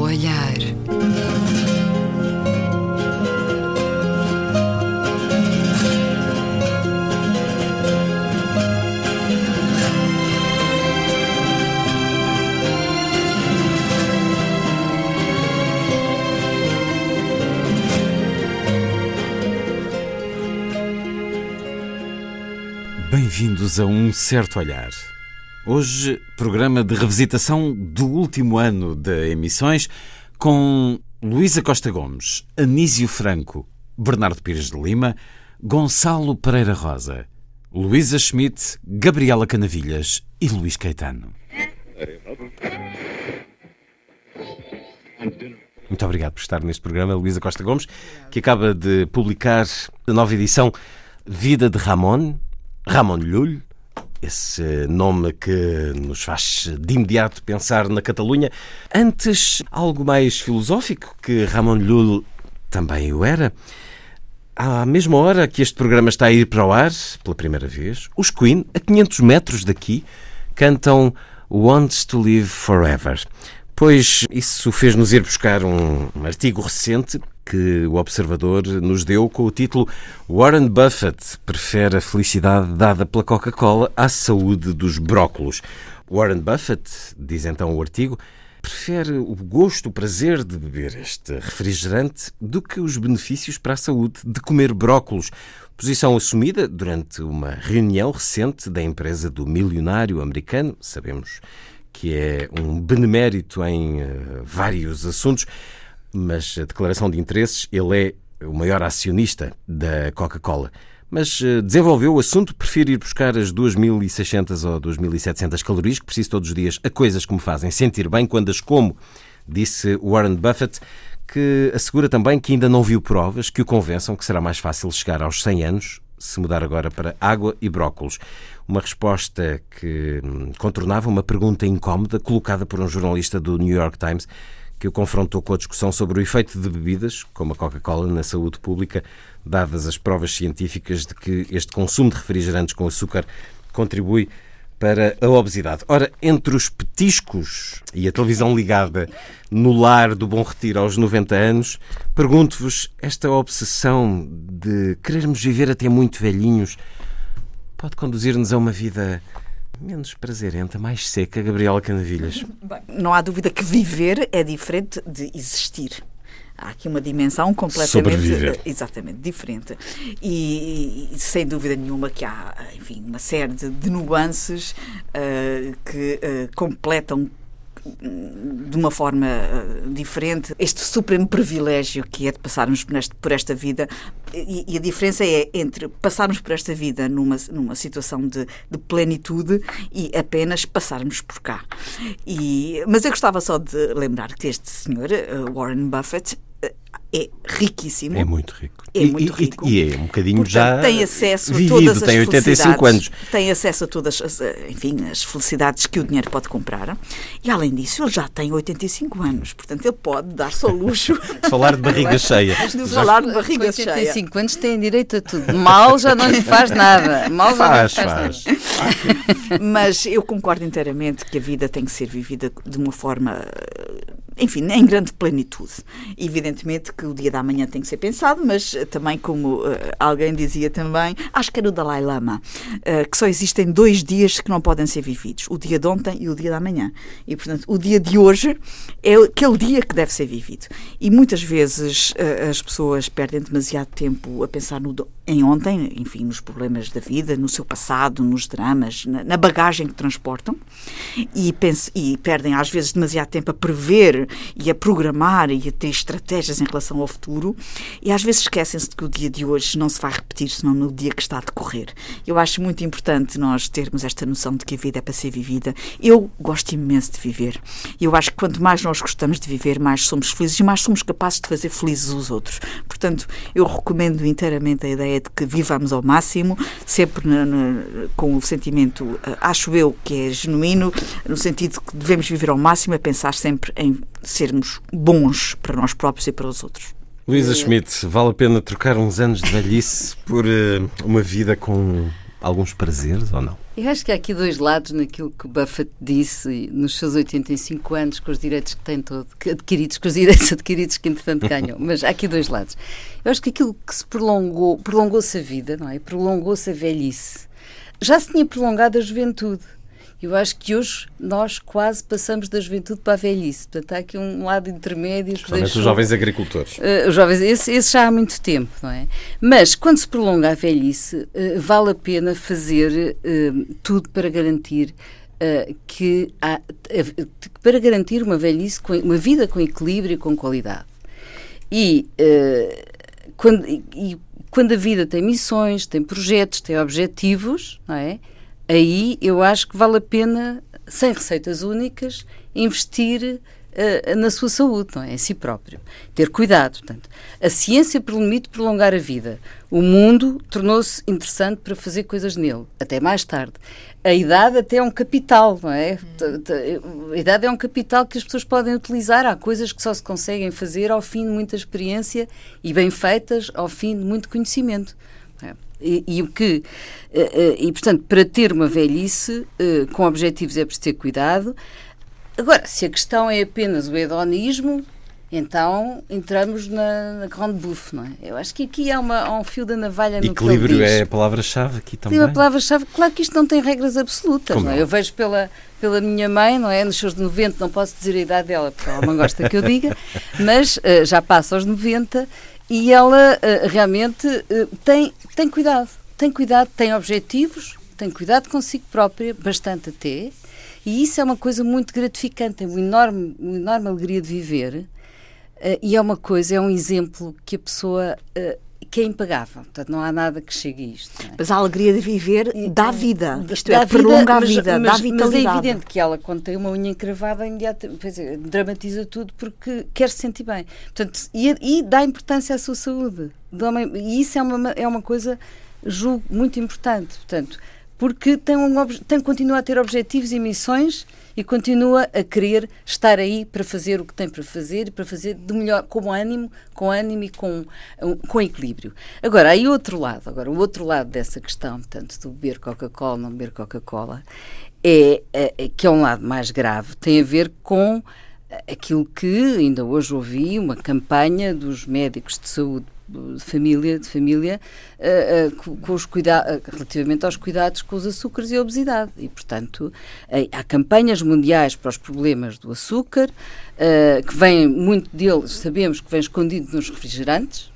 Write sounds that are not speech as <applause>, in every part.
olhar. Bem-vindos a Um Certo Olhar. Hoje, programa de revisitação do último ano de emissões com Luísa Costa Gomes, Anísio Franco, Bernardo Pires de Lima, Gonçalo Pereira Rosa, Luísa Schmidt, Gabriela Canavilhas e Luís Caetano. Muito obrigado por estar neste programa, Luísa Costa Gomes, que acaba de publicar a nova edição Vida de Ramon, Ramon Llull, esse nome que nos faz de imediato pensar na Catalunha. Antes, algo mais filosófico, que Ramon Llull também o era. À mesma hora que este programa está a ir para o ar, pela primeira vez, os Queen, a 500 metros daqui, cantam Wants to Live Forever. Pois isso fez-nos ir buscar um artigo recente que o Observador nos deu com o título Warren Buffett prefere a felicidade dada pela Coca-Cola à saúde dos brócolos. Warren Buffett, diz então o artigo, prefere o gosto, o prazer de beber este refrigerante do que os benefícios para a saúde de comer brócolos. Posição assumida durante uma reunião recente da empresa do milionário americano, sabemos que é um benemérito em uh, vários assuntos mas a declaração de interesses, ele é o maior acionista da Coca-Cola. Mas eh, desenvolveu o assunto, prefiro ir buscar as 2.600 ou 2.700 calorias que preciso todos os dias a coisas que me fazem sentir bem quando as como, disse Warren Buffett, que assegura também que ainda não viu provas que o convençam que será mais fácil chegar aos 100 anos se mudar agora para água e brócolos. Uma resposta que hum, contornava uma pergunta incómoda colocada por um jornalista do New York Times que o confrontou com a discussão sobre o efeito de bebidas, como a Coca-Cola, na saúde pública, dadas as provas científicas de que este consumo de refrigerantes com açúcar contribui para a obesidade. Ora, entre os petiscos e a televisão ligada no lar do Bom Retiro aos 90 anos, pergunto-vos: esta obsessão de querermos viver até muito velhinhos pode conduzir-nos a uma vida menos prazerenta, mais seca, Gabriela Canavilhas? <laughs> Bem, não há dúvida que viver é diferente de existir. Há aqui uma dimensão completamente Sobreviver. exatamente diferente e, e, sem dúvida nenhuma que há enfim uma série de, de nuances uh, que uh, completam de uma forma uh, diferente este supremo privilégio que é de passarmos por, esta vida e, a diferença é entre passarmos por esta vida numa, numa situação de, de plenitude e apenas passarmos por cá. E, mas eu gostava só de lembrar que este senhor, uh, Warren Buffett, é riquíssimo. É muito rico. É muito rico. E, e é um bocadinho Portanto, já tem acesso vivido, a todas as tem 85 anos. Tem acesso a todas as, enfim, as felicidades que o dinheiro pode comprar. E além disso, ele já tem 85 anos. Portanto, ele pode dar-se ao luxo. <laughs> falar de barriga cheia. de falar de barriga 85 cheia. 85 anos têm direito a tudo. Mal já não lhe faz nada. Mal já Faz, não lhe faz, faz. nada. Mas eu concordo inteiramente que a vida tem que ser vivida de uma forma, enfim, em grande plenitude. Evidentemente que o dia da manhã tem que ser pensado, mas também, como eh, alguém dizia também, acho que era o Dalai Lama, eh, que só existem dois dias que não podem ser vividos: o dia de ontem e o dia da manhã. E, portanto, o dia de hoje é aquele dia que deve ser vivido. E muitas vezes eh, as pessoas perdem demasiado tempo a pensar no, em ontem, enfim, nos problemas da vida, no seu passado, nos dramas, na, na bagagem que transportam e, pense- e perdem às vezes demasiado tempo a prever e a programar e a ter estratégias em relação ao futuro e às vezes esquecem-se de que o dia de hoje não se vai repetir senão no dia que está a decorrer. Eu acho muito importante nós termos esta noção de que a vida é para ser vivida. Eu gosto imenso de viver. Eu acho que quanto mais nós gostamos de viver, mais somos felizes e mais somos capazes de fazer felizes os outros. Portanto, eu recomendo inteiramente a ideia de que vivamos ao máximo, sempre na- na- com o sentimento, eh, acho eu, que é genuíno, no sentido que devemos viver ao máximo, a pensar sempre em sermos bons para nós próprios e para os outros. Luísa Schmidt, vale a pena trocar uns anos de velhice por eh, uma vida com alguns prazeres ou não? Eu acho que há aqui dois lados naquilo que o Buffett disse nos seus 85 anos, com os direitos que tem todo, que adquiridos, com os direitos <laughs> adquiridos que entretanto ganham. Mas há aqui dois lados. Eu acho que aquilo que se prolongou, prolongou-se a vida, não é? Prolongou-se a velhice. Já se tinha prolongado a juventude. Eu acho que hoje nós quase passamos da juventude para a velhice. Portanto, há aqui um lado intermédio. Principalmente os jovens agricultores. Uh, os jovens, esse, esse, já há muito tempo, não é? Mas quando se prolonga a velhice, uh, vale a pena fazer uh, tudo para garantir que há, para garantir uma velhice, com, uma vida com equilíbrio e com qualidade. E quando, e quando a vida tem missões, tem projetos, tem objetivos, não é? Aí eu acho que vale a pena, sem receitas únicas, investir uh, na sua saúde, não é? em si próprio. Ter cuidado. Portanto, a ciência permite prolongar a vida. O mundo tornou-se interessante para fazer coisas nele, até mais tarde. A idade até é um capital, não é? A idade é um capital que as pessoas podem utilizar. Há coisas que só se conseguem fazer ao fim de muita experiência e bem feitas ao fim de muito conhecimento. E, o que eh, eh, e portanto para ter uma velhice eh, com objetivos é preciso ter cuidado agora se a questão é apenas o hedonismo então entramos na, na grande bouffe, não é? Eu acho que aqui há, uma, há um fio da navalha no Equilíbrio é a palavra-chave aqui também. É a palavra-chave. Claro que isto não tem regras absolutas, não é? Eu vejo pela, pela minha mãe, não é? Nos seus 90, não posso dizer a idade dela, porque ela não gosta que eu diga, mas uh, já passa aos 90 e ela uh, realmente uh, tem, tem cuidado, tem cuidado, tem objetivos, tem cuidado consigo própria, bastante até, e isso é uma coisa muito gratificante, tem uma enorme, uma enorme alegria de viver, uh, e é uma coisa, é um exemplo que a pessoa que é impagável. Portanto, não há nada que chegue a isto. É? Mas a alegria de viver dá vida. Isto dá é, prolonga a vida, mas, dá vitalidade. Mas é evidente que ela, quando tem uma unha encravada, imediatamente dramatiza tudo porque quer se sentir bem. Portanto, e, e dá importância à sua saúde. E isso é uma, é uma coisa, julgo, muito importante. Portanto, porque tem, um, tem continua a ter objetivos e missões e continua a querer estar aí para fazer o que tem para fazer e para fazer de melhor, com ânimo, com ânimo e com, com equilíbrio. Agora, aí outro lado, agora o outro lado dessa questão, tanto do beber Coca-Cola, não beber Coca-Cola, é, é, é, que é um lado mais grave, tem a ver com aquilo que ainda hoje ouvi, uma campanha dos médicos de saúde de família, de família uh, uh, com os uh, relativamente aos cuidados com os açúcares e a obesidade. E, portanto, há campanhas mundiais para os problemas do açúcar, que vêm, muito deles, sabemos que vem escondido nos refrigerantes,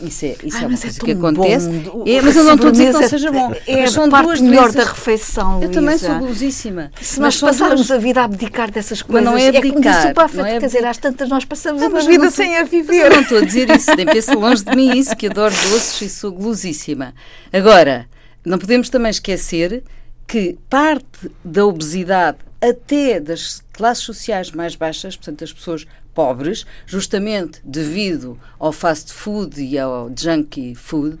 isso é, isso Ai, é uma coisa é que acontece. É, mas eu não estou a dizer que não seja bom. É mas a parte melhor da refeição. Eu também sou golosíssima. Se nós passarmos duas... a vida a abdicar dessas coisas, mas não é abdicar. É como não é quer dizer, às tantas nós passamos não, uma vida não, sem a viver. eu não estou a dizer isso, nem penso longe de mim isso, que adoro doces e sou golosíssima. Agora, não podemos também esquecer que parte da obesidade até das classes sociais mais baixas, portanto, das pessoas pobres, justamente devido ao fast food e ao junkie food,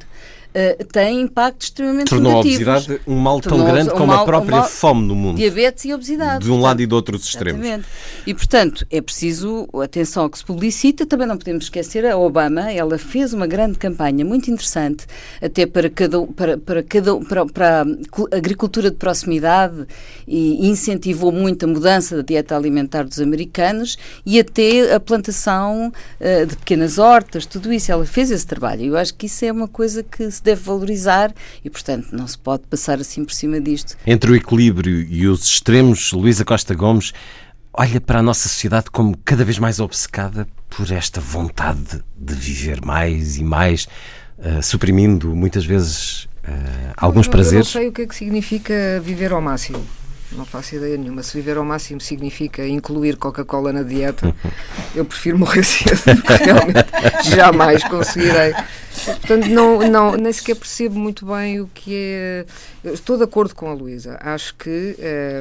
uh, tem impacto extremamente Tornou negativos. a obesidade um mal tão grande um como mal, a própria um fome no mundo. Diabetes e obesidade. De um portanto, lado e de outros extremos. Exatamente. E, portanto, é preciso atenção ao que se publicita. Também não podemos esquecer a Obama. Ela fez uma grande campanha muito interessante até para, cada, para, para, cada, para, para a agricultura de proximidade e incentivou muito a mudança da dieta alimentar dos americanos e até a plantação uh, de pequenas hortas, tudo isso. Ela fez esse trabalho. Eu acho que isso é uma coisa que se deve valorizar e, portanto, não se pode passar assim por cima disto. Entre o equilíbrio e os extremos, Luísa Costa Gomes olha para a nossa sociedade como cada vez mais obcecada por esta vontade de viver mais e mais, uh, suprimindo muitas vezes uh, alguns eu, prazeres. Eu não sei o que é que significa viver ao máximo. Não faço ideia nenhuma. Se viver ao máximo significa incluir Coca-Cola na dieta, <laughs> eu prefiro morrer cedo, porque realmente <laughs> jamais conseguirei. Portanto, não, não, nem sequer percebo muito bem o que é. Estou de acordo com a Luísa. Acho que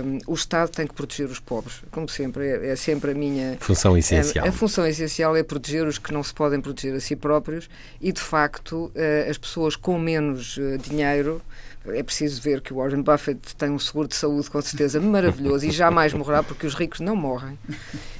um, o Estado tem que proteger os pobres, como sempre. É, é sempre a minha. Função essencial. A, a, função essencial é proteger os que não se podem proteger a si próprios e, de facto, uh, as pessoas com menos uh, dinheiro É preciso ver que o Warren Buffett tem um seguro de saúde com certeza maravilhoso e jamais morrerá porque os ricos não morrem.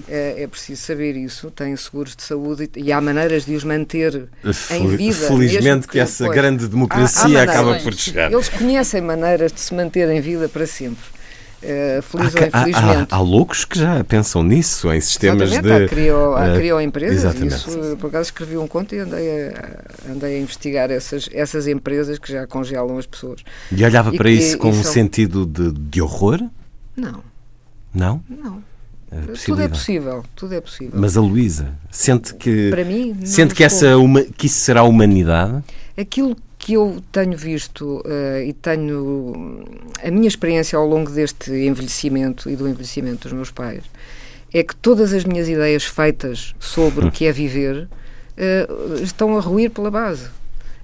É, é preciso saber isso. Têm seguros de saúde e, e há maneiras de os manter em vida. Felizmente que, que, essa grande democracia há, há acaba por chegar. Eles conhecem maneiras de se manter em vida para sempre. Uh, feliz há, ou infelizmente. Há, há, há, loucos que já pensam nisso, em sistemas Exatamente, de. Há, criou, há, eh, criou empresas. Exatamente. Isso, por acaso escrevi um conto e andei a, andei a investigar essas, essas empresas que já congelam as pessoas. E olhava e para que, isso com um são... sentido de, de horror? Não. Não? Não. Tudo é possível, tudo é possível. Mas a Luísa sente que para mim sente que essa uma, que isso será a humanidade? Aquilo que eu tenho visto uh, e tenho a minha experiência ao longo deste envelhecimento e do envelhecimento dos meus pais é que todas as minhas ideias feitas sobre o que é viver uh, estão a ruir pela base.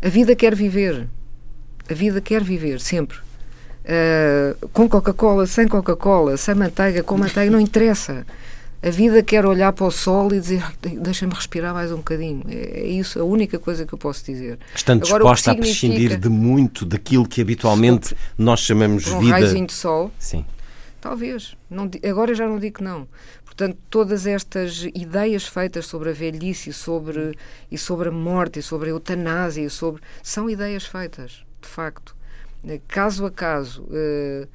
A vida quer viver. A vida quer viver, sempre. Uh, com Coca-Cola, sem Coca-Cola, sem manteiga, com manteiga, não interessa. A vida quer olhar para o sol e dizer deixa-me respirar mais um bocadinho. É, é, isso a única coisa que eu posso dizer. Estando Agora, disposta a prescindir de muito daquilo que habitualmente nós chamamos um vida. Um raizinho de sol? Sim. Talvez. Não, agora já não digo que não. Portanto, todas estas ideias feitas sobre a velhice e sobre, e sobre a morte e sobre a eutanásia, sobre, são ideias feitas, de facto. Caso a caso. Uh,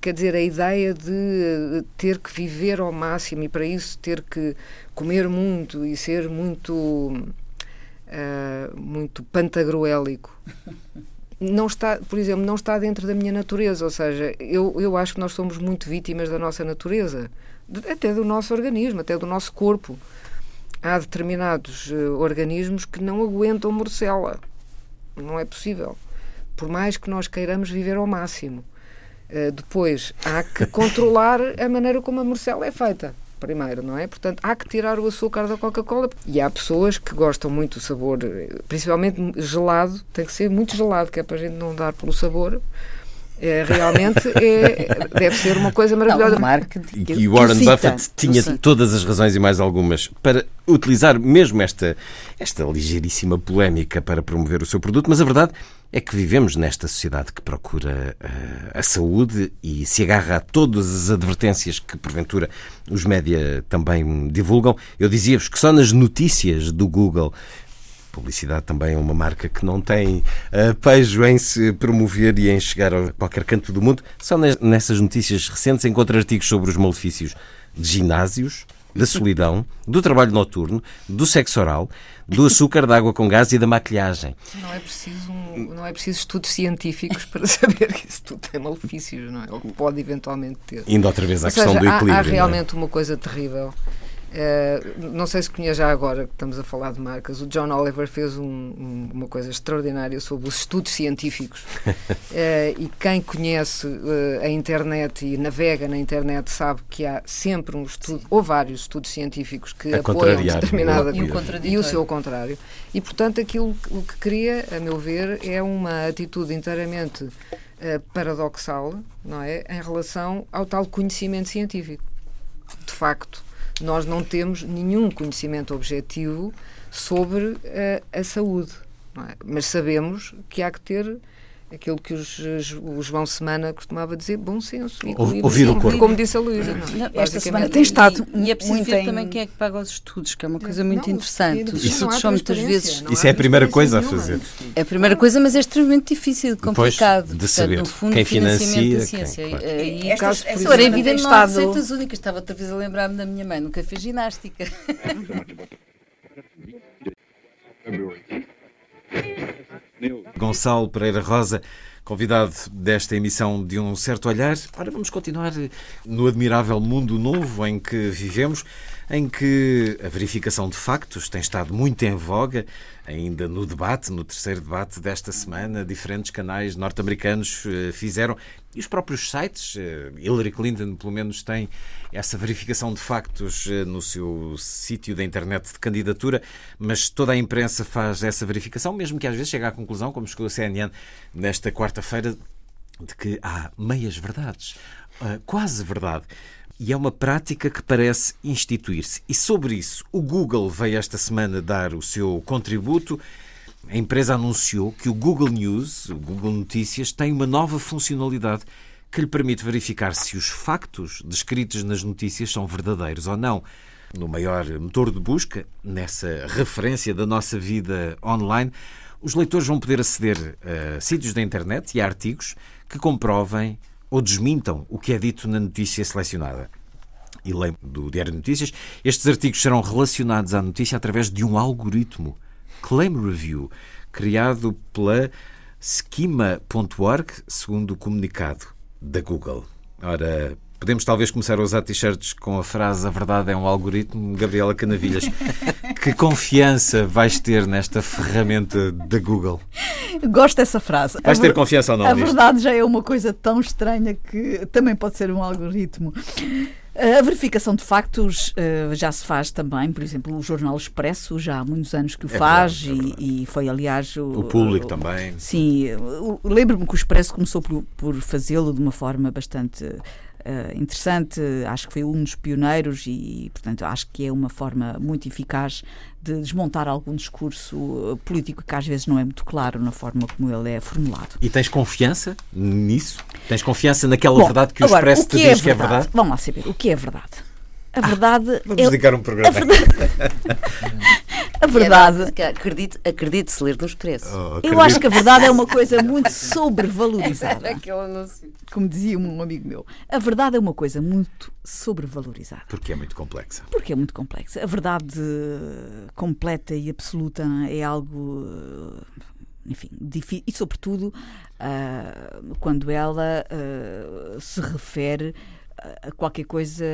quer dizer, a ideia de ter que viver ao máximo e para isso ter que comer muito e ser muito uh, muito pantagruélico <laughs> não está, por exemplo, não está dentro da minha natureza, ou seja, eu, eu acho que nós somos muito vítimas da nossa natureza, até do nosso organismo, até do nosso corpo. Há determinados uh, organismos que não aguentam morcela. Não é possível. Por mais que nós queiramos viver ao máximo. Eh, depois, há que controlar a maneira como a morcela é feita primeiro, não é? Portanto, há que tirar o açúcar da Coca-Cola. E há pessoas que gostam muito do sabor, principalmente gelado, tem que ser muito gelado, que é para a gente não dar pelo sabor. É, realmente é, deve ser uma coisa maravilhosa. Não, e Warren Buffett tinha todas as razões e mais algumas para utilizar mesmo esta, esta ligeiríssima polémica para promover o seu produto, mas a verdade é que vivemos nesta sociedade que procura uh, a saúde e se agarra a todas as advertências que, porventura, os média também divulgam. Eu dizia-vos que só nas notícias do Google publicidade também é uma marca que não tem uh, pejo em se promover e em chegar a qualquer canto do mundo. Só nessas notícias recentes encontra artigos sobre os malefícios de ginásios, da solidão, do trabalho noturno, do sexo oral, do açúcar, da água com gás e da maquilhagem. Não é preciso, não é preciso estudos científicos <laughs> para saber que isso tudo tem malefícios, não é? Ou pode eventualmente ter. Indo outra vez à Ou questão seja, do equilíbrio. Há, há é? realmente é? uma coisa terrível Uh, não sei se conhece já agora que estamos a falar de marcas. O John Oliver fez um, um, uma coisa extraordinária sobre os estudos científicos. uh, <laughs> e quem conhece uh, a internet e navega na internet sabe que há sempre um estudo, Sim. ou vários estudos científicos que a apoiam determinada e o, e o seu contrário. E portanto aquilo o que cria, a meu ver, é uma atitude inteiramente paradoxal, não é, em relação ao tal conhecimento científico. De facto nós não temos nenhum conhecimento objetivo sobre a, a saúde. É? Mas sabemos que há que ter aquilo que os, o João Semana costumava dizer, bom senso. Ouvir o corpo. Como disse a Luísa. Esta semana tem estado. E, e é preciso ver em... também quem é que paga os estudos, que é uma coisa muito não, interessante. Os estudos são muitas vezes. Isso é a primeira coisa a fazer. É a primeira coisa, mas é extremamente difícil, complicado. Pois, de saber no fundo, quem financia. Da ciência. Quem, claro. E, Estas, agora, a vida não há receitas únicas. Estava outra vez a lembrar-me da minha mãe, nunca fez ginástica. <laughs> <laughs> Gonçalo Pereira Rosa, convidado desta emissão de Um Certo Olhar. Ora, vamos continuar no admirável mundo novo em que vivemos, em que a verificação de factos tem estado muito em voga, ainda no debate, no terceiro debate desta semana, diferentes canais norte-americanos eh, fizeram e os próprios sites, eh, Hillary Clinton, pelo menos, tem essa verificação de factos eh, no seu sítio da internet de candidatura, mas toda a imprensa faz essa verificação, mesmo que às vezes chegue à conclusão, como chegou a CNN nesta quarta-feira, de que há meias verdades, eh, quase verdade. E é uma prática que parece instituir-se. E sobre isso, o Google veio esta semana dar o seu contributo a empresa anunciou que o Google News, o Google Notícias, tem uma nova funcionalidade que lhe permite verificar se os factos descritos nas notícias são verdadeiros ou não. No maior motor de busca, nessa referência da nossa vida online, os leitores vão poder aceder a sítios da internet e a artigos que comprovem ou desmintam o que é dito na notícia selecionada. E lembro do Diário de Notícias, estes artigos serão relacionados à notícia através de um algoritmo, Claim Review, criado pela Schema.org, segundo o comunicado da Google. Ora, Podemos talvez começar a usar t-shirts com a frase a verdade é um algoritmo. Gabriela Canavilhas, <laughs> que confiança vais ter nesta ferramenta da Google? Gosto dessa frase. Vais ter confiança ou não? A verdade já é uma coisa tão estranha que também pode ser um algoritmo. A verificação de factos uh, já se faz também, por exemplo, o Jornal Expresso já há muitos anos que o é faz verdade, é e, e, foi, aliás. O, o público o, também. Sim, lembro-me que o Expresso começou por, por fazê-lo de uma forma bastante uh, interessante, acho que foi um dos pioneiros e, portanto, acho que é uma forma muito eficaz de desmontar algum discurso eh, político que às vezes não é muito claro na forma como ele é formulado. E tens confiança nisso? Tens confiança naquela Bom, verdade que o agora, Expresso o que te é diz verdade? que é verdade? Vamos lá saber, o que é verdade? A verdade. Ah, vamos é... dedicar um programa. A verdade, <laughs> a verdade... É acredite, acredite-se ler nos preços. Oh, eu acho que a verdade é uma coisa muito sobrevalorizada. Como dizia um amigo meu. A verdade é uma coisa muito sobrevalorizada. Porque é muito complexa. Porque é muito complexa. A verdade completa e absoluta é algo enfim, difícil, e sobretudo uh, quando ela uh, se refere a qualquer coisa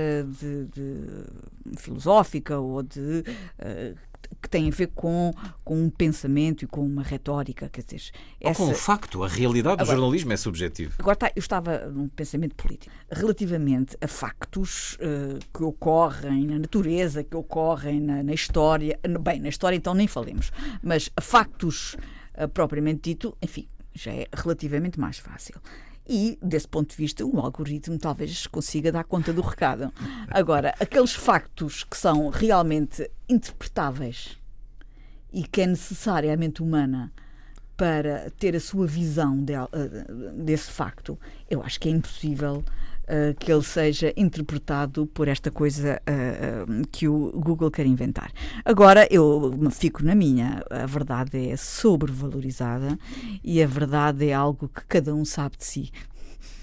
de, de filosófica ou de uh, que tem a ver com, com um pensamento e com uma retórica, quer dizer... Essa... Ou com o facto, a realidade do agora, jornalismo é subjetivo. Agora tá, eu estava num pensamento político. Relativamente a factos uh, que ocorrem na natureza, que ocorrem na, na, história, bem, na história então nem falemos, mas a factos uh, propriamente dito, enfim, já é relativamente mais fácil. E, desse ponto de vista, o algoritmo talvez consiga dar conta do recado. Agora, aqueles factos que são realmente interpretáveis e que é necessária a mente humana para ter a sua visão de, uh, desse facto, eu acho que é impossível uh, que ele seja interpretado por esta coisa uh, que o Google quer inventar. Agora, eu fico na minha. A verdade é sobrevalorizada e a verdade é algo que cada um sabe de si.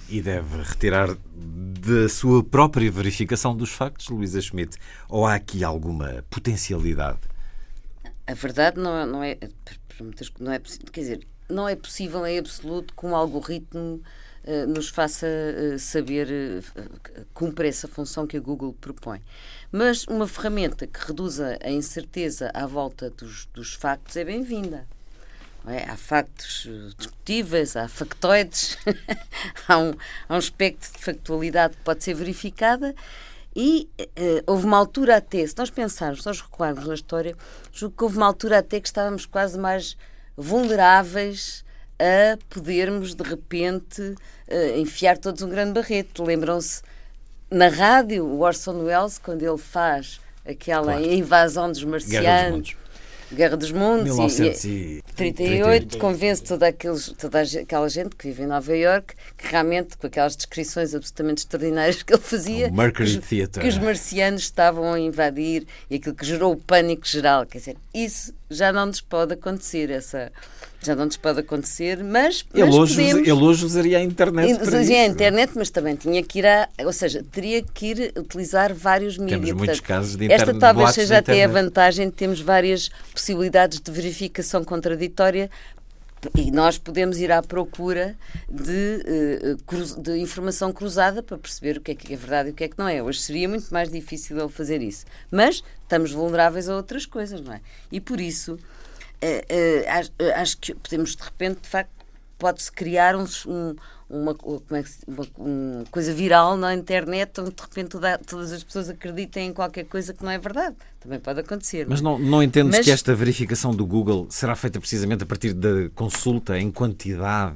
E deve retirar da sua própria verificação dos factos, Luísa Schmidt? Ou há aqui alguma potencialidade? A verdade não, é, não é. Não é quer dizer, não é possível em absoluto que um algoritmo eh, nos faça uh, saber uh, cumprir essa função que a Google propõe. Mas uma ferramenta que reduza a incerteza à volta dos, dos factos é bem-vinda. É? Há factos discutíveis, há factoides, <laughs> há, um, há um espectro de factualidade que pode ser verificada e houve uma altura até, se nós pensarmos, se nós recuarmos na história, julgo que houve uma altura até que estávamos quase mais vulneráveis a podermos de repente uh, enfiar todos um grande barreto. Lembram-se na rádio o Orson Welles quando ele faz aquela claro. invasão dos marcianos. Guerra dos Mundos, 1938, convence toda, aqueles, toda aquela gente que vive em Nova York que realmente, com aquelas descrições absolutamente extraordinárias que ele fazia, que, que os marcianos estavam a invadir e aquilo que gerou o pânico geral. Quer dizer, isso já não nos pode acontecer, essa já não nos pode acontecer, mas, mas ele, hoje, podemos... ele hoje usaria a internet Usaria a internet, mas também tinha que ir a... Ou seja, teria que ir utilizar vários mídias. Temos muitos Portanto, casos de internet. Esta talvez seja até a vantagem de termos várias possibilidades de verificação contraditória e nós podemos ir à procura de, eh, de, informação cruzada para perceber o que é que é verdade e o que é que não é. Hoje seria muito mais difícil ele fazer isso. Mas estamos vulneráveis a outras coisas, não é? E por isso acho, acho, que podemos, de repente, de facto, pode-se criar um, uma, como é que, uma, uma, coisa viral na internet onde de repente toda, todas as pessoas acreditem em qualquer coisa que não é verdade. Também pode acontecer. Mas não, não entendes Mas... que esta verificação do Google será feita precisamente a partir da consulta em quantidade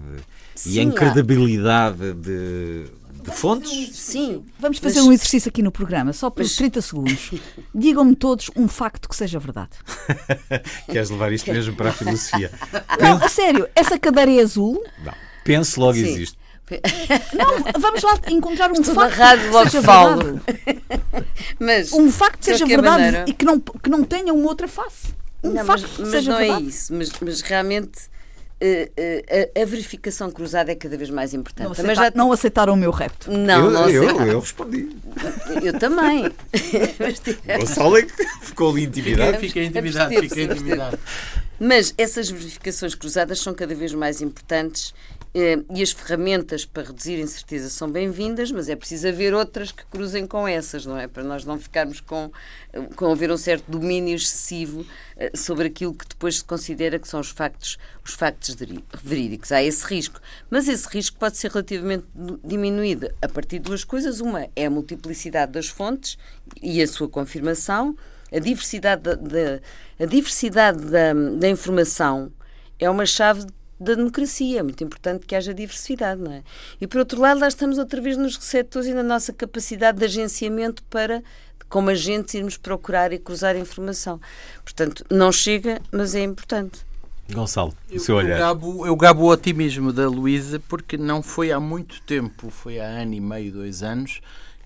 Sim, e em credibilidade de, de fontes. Sim. Vamos fazer Mas- um exercício aqui no programa, só por 30 segundos. <laughs> Digam-me todos um facto que seja verdade. <laughs> Queres levar isto mesmo para a filosofia? Não, a sério, essa cadeira é azul. Não. Pense logo Sim. existe. <laughs> Não, vamos lá encontrar um Estou facto que logo seja falo. verdade. Mas, Um facto que seja verdade maneira- e que não, que não tenha uma outra face. Um não, facto mas, que mas seja não verdade. é isso. Mas, mas realmente a, a verificação cruzada é cada vez mais importante. Não, aceita- não aceitaram o meu repto. Não, eu, não eu, eu respondi. Eu também. <laughs> Mas tem- Gonçalo é que ficou ali intimidado. Fiquei intimidado, fiquei intimidado. Mas essas verificações cruzadas são cada vez mais importantes eh, e as ferramentas para reduzir a incerteza são bem-vindas, mas é preciso haver outras que cruzem com essas, não é? Para nós não ficarmos com, com haver um certo domínio excessivo eh, sobre aquilo que depois se considera que são os factos, os factos verídicos. Há esse risco. Mas esse risco pode ser relativamente diminuído a partir de duas coisas. Uma é a multiplicidade das fontes e a sua confirmação. A diversidade da, da- a diversidade da, da informação é uma chave da democracia. É muito importante que haja diversidade, não é? E por outro lado, lá estamos outra vez nos receptores e na nossa capacidade de agenciamento para, como agentes, irmos procurar e cruzar informação. Portanto, não chega, mas é importante. Gonçalo, o Eu, seu eu, olhar. gabo, eu gabo o otimismo da Luísa porque não foi há muito tempo, foi há ano e meio, dois anos,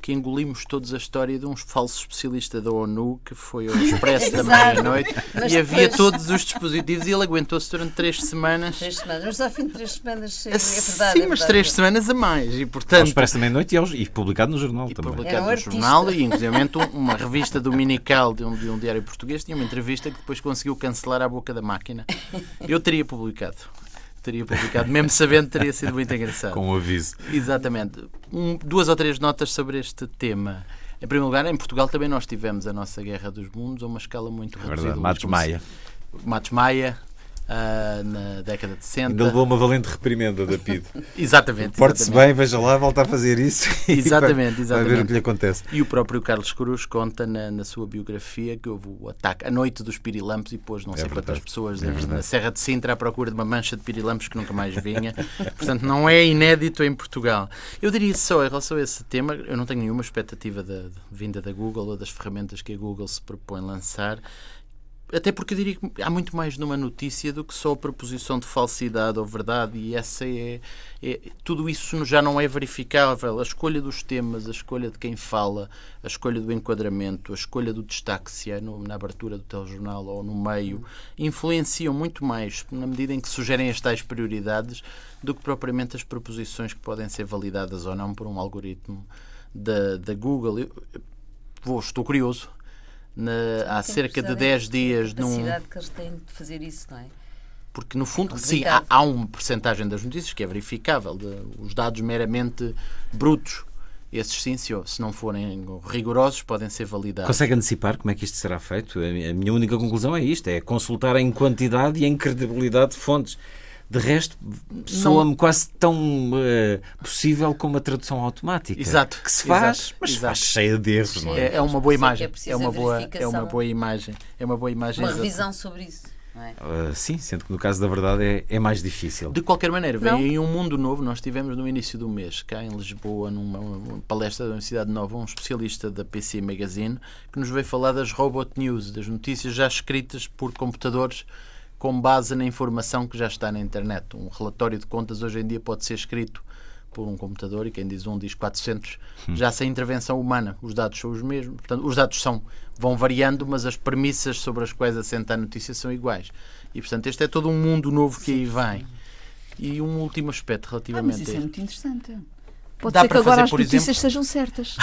que engolimos todos a história de um falso especialista da ONU que foi ao <laughs> Expresso da meia-noite e havia depois- todos os dispositivos e ele aguentou-se durante três semanas. Três semanas, mas ao fim de três semanas é, é Sim, verdade. é mas verdade. três semanas a mais e Ao portanto Expresso da Meia-Noite e, e publicado no jornal e também. publicado Era um no artista. jornal e inclusive um- uma revista dominical de um, de um diário português tinha uma entrevista que depois conseguiu cancelar à boca da máquina. Eu teria publicado. Teria publicado, mesmo sabendo teria sido muito engraçado. Com um aviso. Exatamente. Um- duas ou três notas sobre este tema. Em primeiro lugar, em Portugal também nós tivemos a nossa Guerra dos Mundos a uma escala muito É reduzida. verdade. Matos Maia. Matos Maia, ah, na década de 60. Ainda levou uma valente reprimenda da PID. <laughs> Exatamente. Porte-se exatamente. bem, veja lá, volta a fazer isso. e Exatamente, vai- ver o exatamente. que lhe acontece. E o próprio Carlos Cruz conta na, na sua biografia que houve o ataque à noite dos pirilampos e pôs não sei quantas verdade. pessoas É na- Serra de Sintra à procura de uma mancha de pirilampos que nunca mais vinha. <laughs> Portanto, não é inédito em Portugal. Eu diria só, em relação a esse tema, eu não tenho nenhuma expectativa da vinda da Google ou das ferramentas que a Google se propõe lançar. Até porque eu diria que há muito mais numa notícia do que só a proposição de falsidade ou verdade, e essa é, é- Tudo isso já não é verificável. A escolha dos temas, a escolha de quem fala, a escolha do enquadramento, a escolha do destaque, se é no- na abertura do telejornal ou no meio, influenciam muito mais, na medida em que sugerem as tais prioridades, do que propriamente as proposições que podem ser validadas ou não por um algoritmo da, Google. Eu vou, estou curioso. Na, há cerca de que 10 perceber dias a num, capacidade que eles têm de fazer isso, não é? porque no fundo sim, há, há uma percentagem das notícias que é verificável de, os dados meramente brutos esses sim, se, se não forem rigorosos podem ser validados Consegue antecipar como é que isto será feito? A minha única conclusão é isto: é consultar em quantidade e em credibilidade de fontes. De resto, soa-me quase tão eh, possível como a tradução automática. Exato, Que se faz, exato, mas se exato. faz cheia de erros, não é? é, é uma boa é imagem preciso é uma boa é uma boa imagem é uma boa imagem Uma exato. revisão sobre isso, não é? Ah, sim, sendo que no caso da verdade é, é mais difícil. De qualquer maneira, vem aí um mundo novo. Nós tivemos no início do mês, cá em Lisboa, numa uma palestra da Universidade Nova, um especialista da PC Magazine, que nos veio falar das robot news, das notícias já escritas por computadores com base na informação que já está na internet. Um relatório de contas hoje em dia pode ser escrito por um computador e quem diz um diz 400, já sem intervenção humana. Os dados são os mesmos. Portanto, os dados são vão variando, mas as premissas sobre as quais assenta a notícia são iguais. E, portanto, este é todo um mundo novo que aí vem. E um último aspecto Ah, mas relativamente isso a é muito interessante. Pode Dá ser que agora fazer, as notícias exemplo- sejam certas.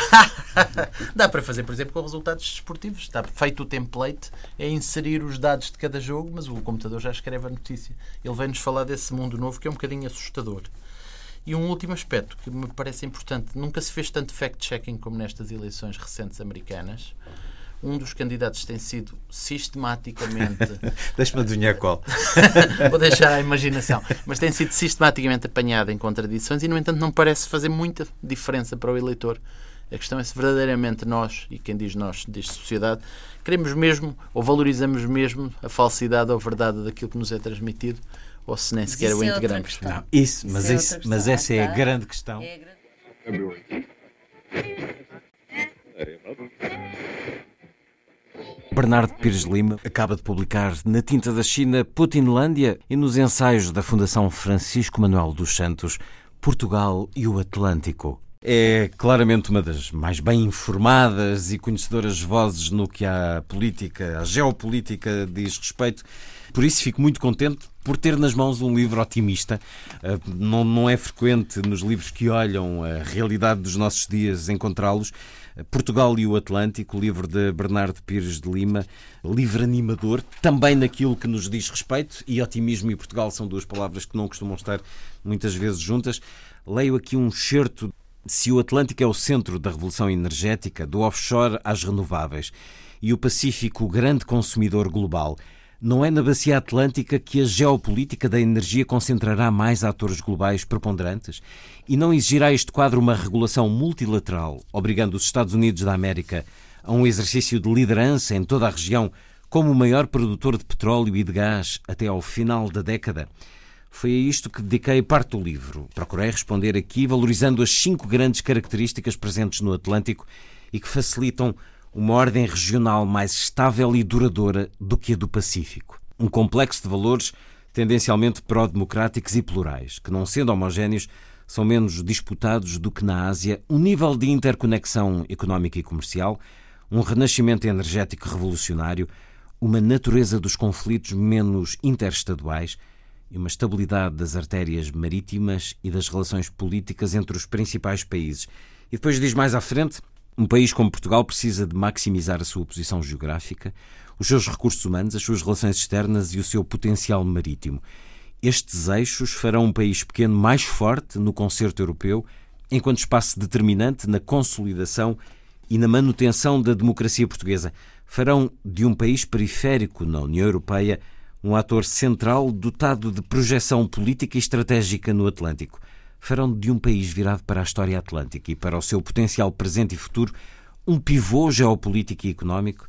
<laughs> Dá para fazer, por exemplo, com resultados desportivos. Está feito o template, é inserir os dados de cada jogo, mas o computador já escreve a notícia. Ele vem-nos falar desse mundo novo que é um bocadinho assustador. E um último aspecto que me parece importante: nunca se fez tanto fact-checking como nestas eleições recentes americanas. Um dos candidatos tem sido sistematicamente <laughs> Deixa-me adivinhar qual. <laughs> Vou deixar a imaginação. Mas tem sido sistematicamente apanhado em contradições e, no entanto, não parece fazer muita diferença para o eleitor. A questão é se verdadeiramente nós, e quem diz nós, diz sociedade, queremos mesmo ou valorizamos mesmo a falsidade ou verdade daquilo que nos é transmitido ou se nem sequer isso o é outra integramos. questão. Não, isso, mas, Isso é isso- mas questão. essa é a grande questão. É a grande- Bernardo Pires Lima acaba de publicar na tinta da China Putinlândia e nos ensaios da Fundação Francisco Manuel dos Santos Portugal e o Atlântico. É claramente uma das mais bem informadas e conhecedoras vozes no que a política, a geopolítica diz respeito. Por isso fico muito contente por ter nas mãos um livro otimista. Ah, não, não é frequente nos livros que olham a realidade dos nossos dias encontrá-los. Portugal e o Atlântico, livro de Bernardo Pires de Lima, livro animador, também naquilo que nos diz respeito, e otimismo e Portugal são duas palavras que não costumam estar muitas vezes juntas. Leio aqui um certo se o Atlântico é o centro da revolução energética, do offshore às renováveis, e o Pacífico o grande consumidor global, não é na bacia atlântica que a geopolítica da energia concentrará mais atores globais preponderantes? E não exigirá este quadro uma regulação multilateral, obrigando os Estados Unidos da América a um exercício de liderança em toda a região como o maior produtor de petróleo e de gás até ao final da década? Foi a isto que dediquei parte do livro. Procurei responder aqui valorizando as cinco grandes características presentes no Atlântico e que facilitam uma ordem regional mais estável e duradoura do que a do Pacífico. Um complexo de valores tendencialmente pró-democráticos e plurais, que, não sendo homogéneos, são menos disputados do que na Ásia, um nível de interconexão económica e comercial, um renascimento energético revolucionário, uma natureza dos conflitos menos interestaduais e uma estabilidade das artérias marítimas e das relações políticas entre os principais países. E depois diz mais à frente: um país como Portugal precisa de maximizar a sua posição geográfica, os seus recursos humanos, as suas relações externas e o seu potencial marítimo. Estes eixos farão um país pequeno mais forte no concerto europeu, enquanto espaço determinante na consolidação e na manutenção da democracia portuguesa. Farão de um país periférico na União Europeia um ator central dotado de projeção política e estratégica no Atlântico. Farão de um país virado para a história atlântica e para o seu potencial presente e futuro um pivô geopolítico e económico,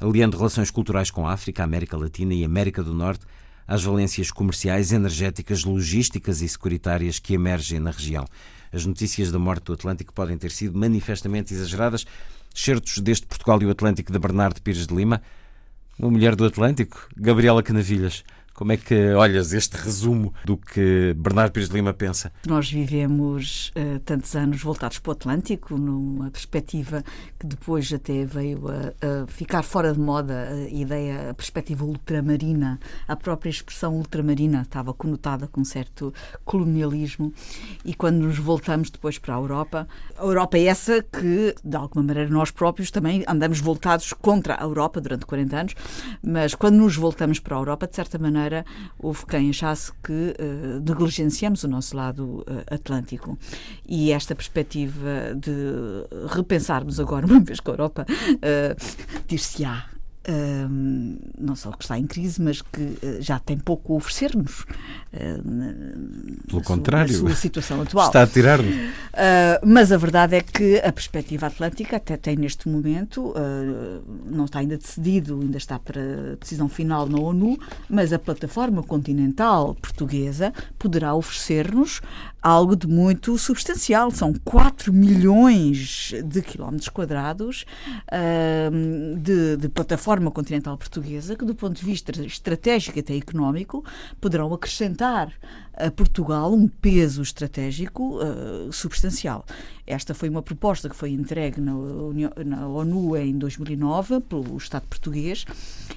aliando relações culturais com a África, a América Latina e a América do Norte às valências comerciais, energéticas, logísticas e securitárias que emergem na região. As notícias da morte do Atlântico podem ter sido manifestamente exageradas. Certos deste Portugal e o Atlântico de Bernardo Pires de Lima uma mulher do Atlântico, Gabriela Canavilhas. Como é que olhas este resumo do que Bernardo Pires de Lima pensa? Nós vivemos uh, tantos anos voltados para o Atlântico, numa perspectiva que depois até veio a, a, ficar fora de moda a ideia, a perspectiva ultramarina. A própria expressão ultramarina estava conotada com um certo colonialismo. E quando nos voltamos depois para a Europa, a Europa é essa que, de alguma maneira, nós próprios também andamos voltados contra a Europa durante 40 anos, mas quando nos voltamos para a Europa, de certa maneira, houve quem achasse que uh, negligenciamos o nosso lado uh, atlântico. E esta perspectiva de repensarmos agora, uma vez que a Europa uh, dir-se-á um, não só que está em crise, mas que uh, já tem pouco a oferecer-nos. Uh, Pelo contrário, sua, situação <laughs> atual. Está a tirar-nos. Uh, mas a verdade é que a perspectiva atlântica até tem neste momento, não está ainda decidido, ainda está para decisão final na ONU, mas a plataforma continental portuguesa poderá oferecer-nos algo de muito substancial. São 4 milhões de quilómetros quadrados de, de plataforma forma continental portuguesa que, do ponto de vista estratégico até económico, poderão acrescentar a Portugal um peso estratégico uh, substancial. Esta foi uma proposta que foi entregue na, União, na, ONU em 2009 pelo Estado português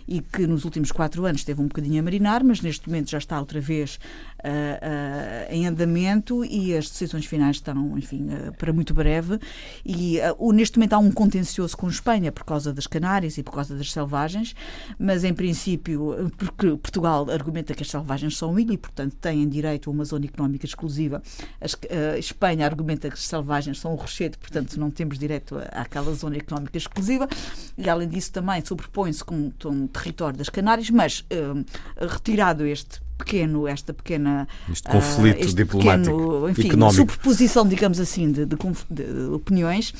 e que nos últimos quatro anos teve um bocadinho a marinar, mas neste momento já está outra vez uh, uh, em andamento e as decisões finais estão, enfim, para muito breve. E neste momento há um contencioso com Espanha por causa das Canárias e por causa das selvagens, mas em princípio, porque Portugal argumenta que as selvagens são ilha e, portanto, têm direito direito a uma zona económica exclusiva. A Espanha argumenta que as selvagens são o rochedo, portanto não temos direito àquela zona económica exclusiva. E além disso também sobrepõe-se com, com o território das Canárias, mas uh, retirado este pequeno, esta pequena este conflito uh, este diplomático pequeno, enfim, económico. superposição, digamos assim, de, de, de, opiniões,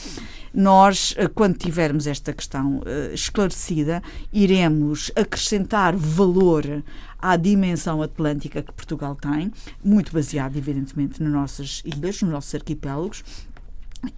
nós, eh, quando tivermos esta questão uh, esclarecida, iremos acrescentar valor à dimensão atlântica que Portugal tem, muito baseada, evidentemente, nas nossas ilhas, nos nossos arquipélagos,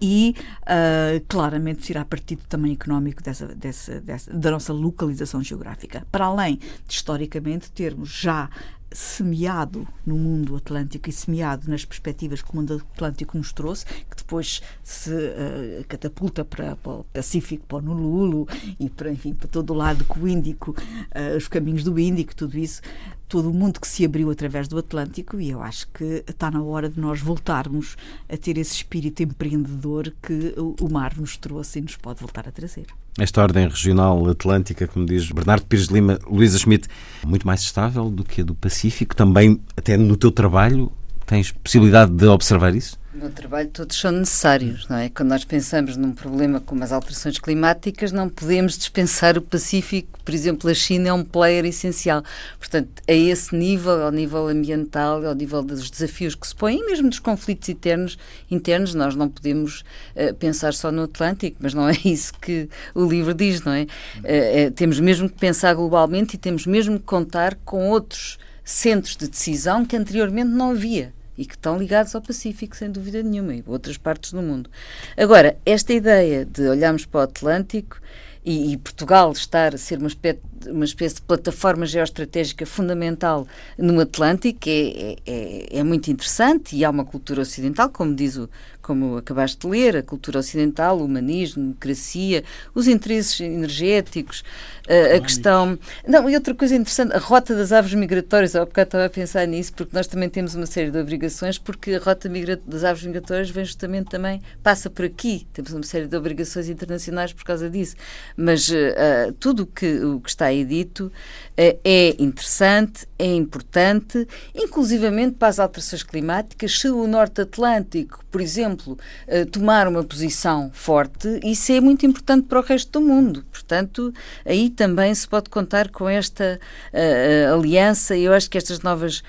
e uh, claramente tirar partido também económico dessa, dessa, dessa, da nossa localização geográfica. Para além de, historicamente, termos já semeado no mundo atlântico e semeado nas perspectivas que o mundo atlântico nos trouxe, que depois se uh, catapulta para, para, o Pacífico, para o Nululu e para, enfim, para todo o lado com o Índico, uh, os caminhos do Índico, tudo isso, todo o mundo que se abriu através do Atlântico e eu acho que está na hora de nós voltarmos a ter esse espírito empreendedor que o mar nos trouxe e nos pode voltar a trazer. Esta ordem regional atlântica, como diz Bernardo Pires de Lima, Luísa Schmidt, muito mais estável do que a do Pacífico, também até no teu trabalho tens possibilidade de observar isso? No trabalho todos são necessários, não é? Quando nós pensamos num problema como as alterações climáticas, não podemos dispensar o Pacífico, por exemplo, a China é um player essencial. Portanto, a esse nível, ao nível ambiental, ao nível dos desafios que se põem, e mesmo dos conflitos internos, internos nós não podemos uh, pensar só no Atlântico, mas não é <laughs> isso que o livro diz, não é? Uh, uh, temos mesmo que pensar globalmente e temos mesmo que contar com outros centros de decisão que anteriormente não havia e que estão ligados ao Pacífico, sem dúvida nenhuma, e outras partes do mundo. Agora, esta ideia de olharmos para o Atlântico e, e Portugal estar a ser uma espécie, uma espécie, de plataforma geoestratégica fundamental no Atlântico é, é, é, é muito interessante e há uma cultura ocidental, como diz o, como acabaste de ler, a cultura ocidental, o humanismo, a democracia, os interesses energéticos, a, a questão. Não, e outra coisa interessante, a rota das aves migratórias, há bocado estava a pensar nisso, porque nós também temos uma série de obrigações, porque a rota das aves migratórias vem justamente também, passa por aqui, temos uma série de obrigações internacionais por causa disso. Mas uh, tudo que, o que está aí dito uh, é interessante, é importante, inclusivamente para as alterações climáticas, se o Norte Atlântico, por exemplo, exemplo, uh, tomar uma posição forte, isso é muito importante para o resto do mundo. Portanto, aí também se pode contar com esta uh, aliança eu acho que estas novas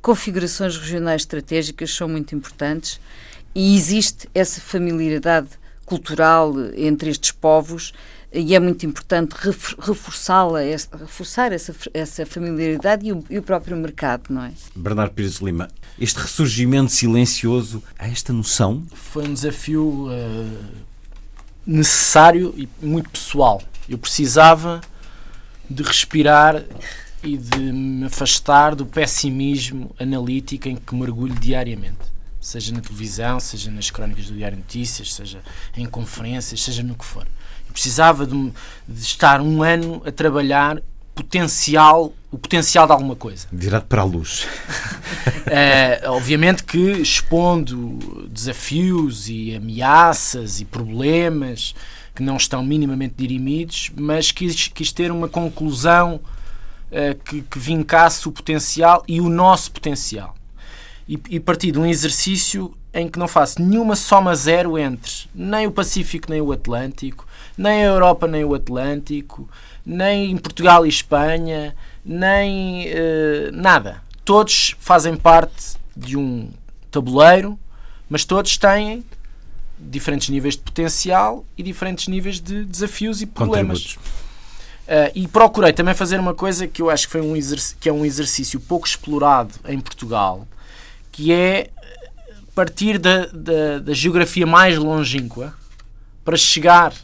configurações regionais estratégicas são muito importantes e existe essa familiaridade cultural entre estes povos e é muito importante reforçá-la, reforçar essa, essa familiaridade e o, e o, próprio mercado, não é? Bernardo Pires de Lima, este ressurgimento silencioso, há esta noção? Foi um desafio uh, necessário e muito pessoal. Eu precisava de respirar e de me afastar do pessimismo analítico em que mergulho diariamente. Seja na televisão, seja nas crónicas do Diário Notícias, seja em conferências, seja no que for precisava de, de estar um ano a trabalhar potencial, o potencial de alguma coisa. Virado para a luz. é, <laughs> obviamente que expondo desafios e ameaças e problemas que não estão minimamente dirimidos, mas quis, quis ter uma conclusão uh, que, que vincasse o potencial e o nosso potencial. E, e partir de um exercício em que não faço nenhuma soma zero entre nem o Pacífico nem o Atlântico, nem a Europa nem o Atlântico, nem Portugal e Espanha, nem uh, nada. Todos fazem parte de um tabuleiro, mas todos têm diferentes níveis de potencial e diferentes níveis de desafios e problemas. Uh, e procurei também fazer uma coisa que eu acho que, foi um que é um exercício pouco explorado em Portugal, que é partir da, da, da geografia mais longínqua para chegar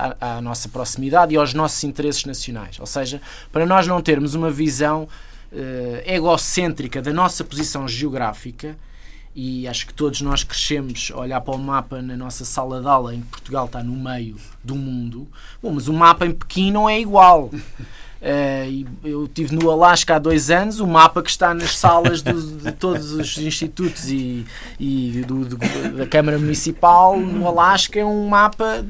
à, à, nossa proximidade e aos nossos interesses nacionais. Ou seja, para nós não termos uma visão uh, egocêntrica da nossa posição geográfica, e acho que todos nós crescemos a olhar para o mapa na nossa sala de aula em que Portugal está no meio do mundo. Bom, mas o mapa em Pequim não é igual. Uh, <laughs> eu estive no Alasca há dois anos, o mapa que está nas salas do, de todos os institutos e, e do, do, da Câmara Municipal no Alasca é um mapa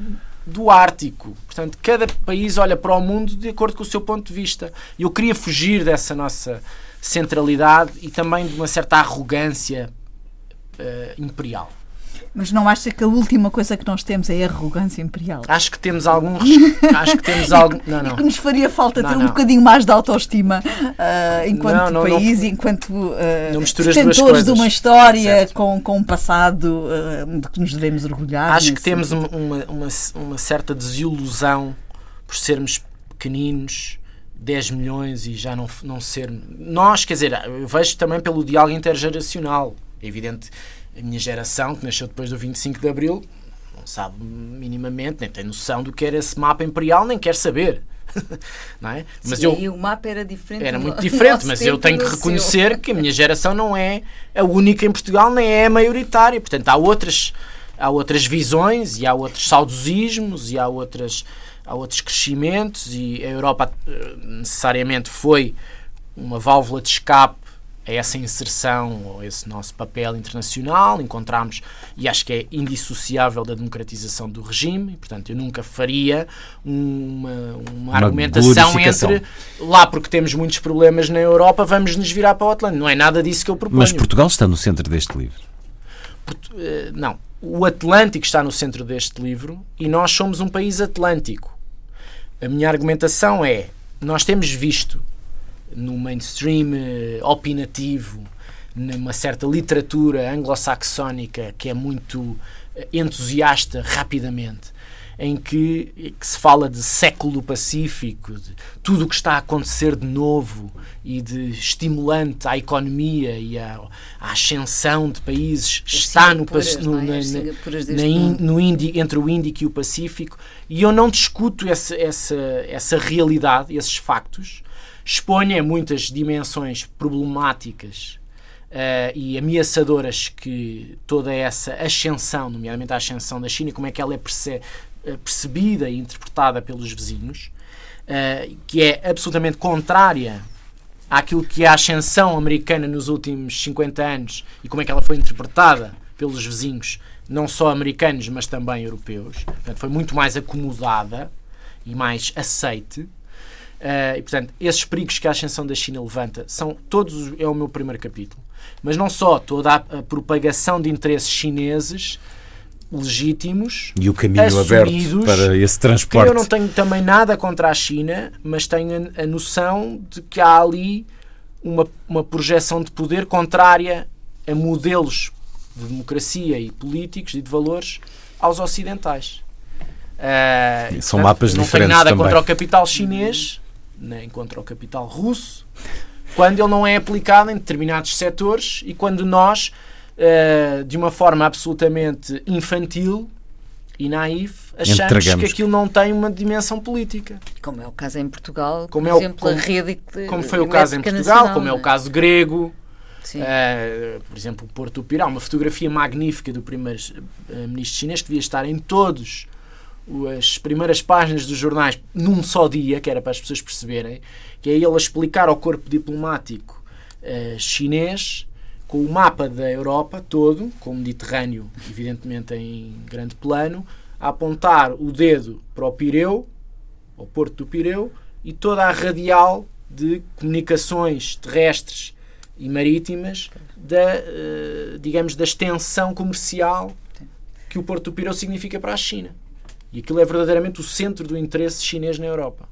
do Ártico. Portanto, cada país olha para o mundo de acordo com o seu ponto de vista. E eu queria fugir dessa nossa centralidade e também de uma certa arrogância uh, imperial. Mas não acha que a última coisa que nós temos é a arrogância imperial? Acho que temos algum. <laughs> acho que temos algum. Não, não. E que nos faria falta não, ter um bocadinho mais de autoestima uh, enquanto não, país, não, enquanto uh, detentores de uma história com, com um passado uh, de que nos devemos orgulhar. Acho que temos uma, uma, uma certa desilusão por sermos pequeninos. 10 milhões e já não, não ser. Nós, quer dizer, eu vejo também pelo diálogo intergeracional. É evidente a minha geração, que nasceu depois do 25 de Abril, não sabe minimamente, nem tem noção do que era esse mapa imperial, nem quer saber. <laughs> não é? Mas Sim, eu, o mapa era diferente. Era muito <laughs> diferente, mas eu tenho que reconhecer seu. que a minha geração não é a única em Portugal, nem é a maioritária. Portanto, há outras, há outras visões e há outros saudosismos e há outras há outros crescimentos e a Europa eh, necessariamente foi uma válvula de escape a essa inserção ou esse nosso papel internacional, encontramos, e acho que é indissociável da democratização do regime, e, portanto eu nunca faria uma, uma, uma argumentação entre lá porque temos muitos problemas na Europa, vamos nos virar para o Atlântico. Não é nada disso que eu proponho. Mas Portugal está no centro deste livro? Eh, não. O Atlântico está no centro deste livro e nós somos um país atlântico. A minha argumentação é: nós temos visto no mainstream eh, opinativo, numa certa literatura anglo-saxónica que é muito eh, entusiasta rapidamente, em que, que, se fala de século do Pacífico, de tudo o que está a acontecer de novo e de estimulante à economia e à, à ascensão de países, está no, no, é? na, na, no Índico, entre o Índico e o Pacífico, e eu não discuto essa, essa, essa realidade, esses factos, exponha muitas dimensões problemáticas uh, e ameaçadoras que toda essa ascensão, nomeadamente a ascensão da China, como é que ela é perce eh, percebida e interpretada pelos vizinhos, uh, que é absolutamente contrária àquilo que é a ascensão americana nos últimos 50 anos e como é que ela foi interpretada pelos vizinhos, não só americanos, mas também europeus. Portanto, foi muito mais acomodada e mais aceite. Uh, e, portanto, esses perigos que a ascensão da China levanta são todos, é o meu primeiro capítulo. Mas não só, toda a, a propagação de interesses chineses legítimos e o caminho aberto para esse transporte. Eu não tenho também nada contra a China, mas tenho a, a noção de que há ali uma, uma projeção de poder contrária a modelos de democracia e políticos e de valores aos ocidentais. Uh, São portanto, mapas não diferentes. Não tenho nada também. contra o capital chinês, contra o capital russo, quando ele não é aplicado em determinados setores e quando nós, uh, de uma forma absolutamente infantil e naif, achamos Entregamos. que aquilo não tem uma dimensão política. Como é o caso em Portugal, como por é o, exemplo, como, a rede Como foi o caso em Portugal, nacional, como é o é? caso grego. Uh, por exemplo, o Porto do Pirá, uma fotografia magnífica do primeiro uh, ministro chinês que devia estar em todos as primeiras páginas dos jornais num só dia, que era para as pessoas perceberem, que é ele a explicar ao corpo diplomático uh, chinês com o mapa da Europa todo, com o Mediterrâneo, evidentemente em grande plano, a apontar o dedo para o Pireu, ao Porto do Pireu, e toda a radial de comunicações terrestres e marítimas da, uh, digamos, da extensão comercial que o Porto do Pireu significa para a China. E aquilo é verdadeiramente o centro do interesse chinês na Europa.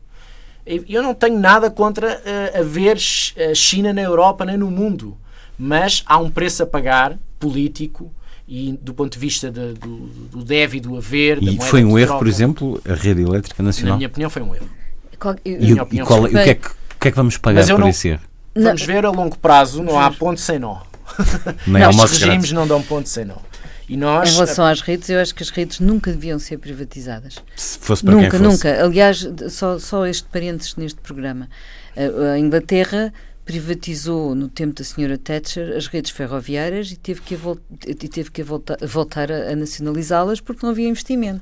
Eu não tenho nada contra uh, haver eh, China na Europa nem no mundo, mas há um preço a pagar político e do ponto de vista de, do, do deve e do haver. E foi um erro, por exemplo, a rede elétrica nacional? Na minha opinião, foi um erro. Qual, eu, e, e, qual, o, que é que, o que é que vamos pagar por não, esse erro? Vamos ver a longo prazo, não há ponto sem nó. Nem não, Os regimes não dão ponto sem nó. E nós, em relação às redes, eu acho que as redes nunca deviam ser privatizadas. Se fosse para nunca, quem fosse. nunca. Aliás, só, só este parênteses neste programa. A, Inglaterra privatizou no tempo da senhora Thatcher as redes ferroviárias e teve que, e teve que voltar, voltar a, a nacionalizá-las porque não havia investimento.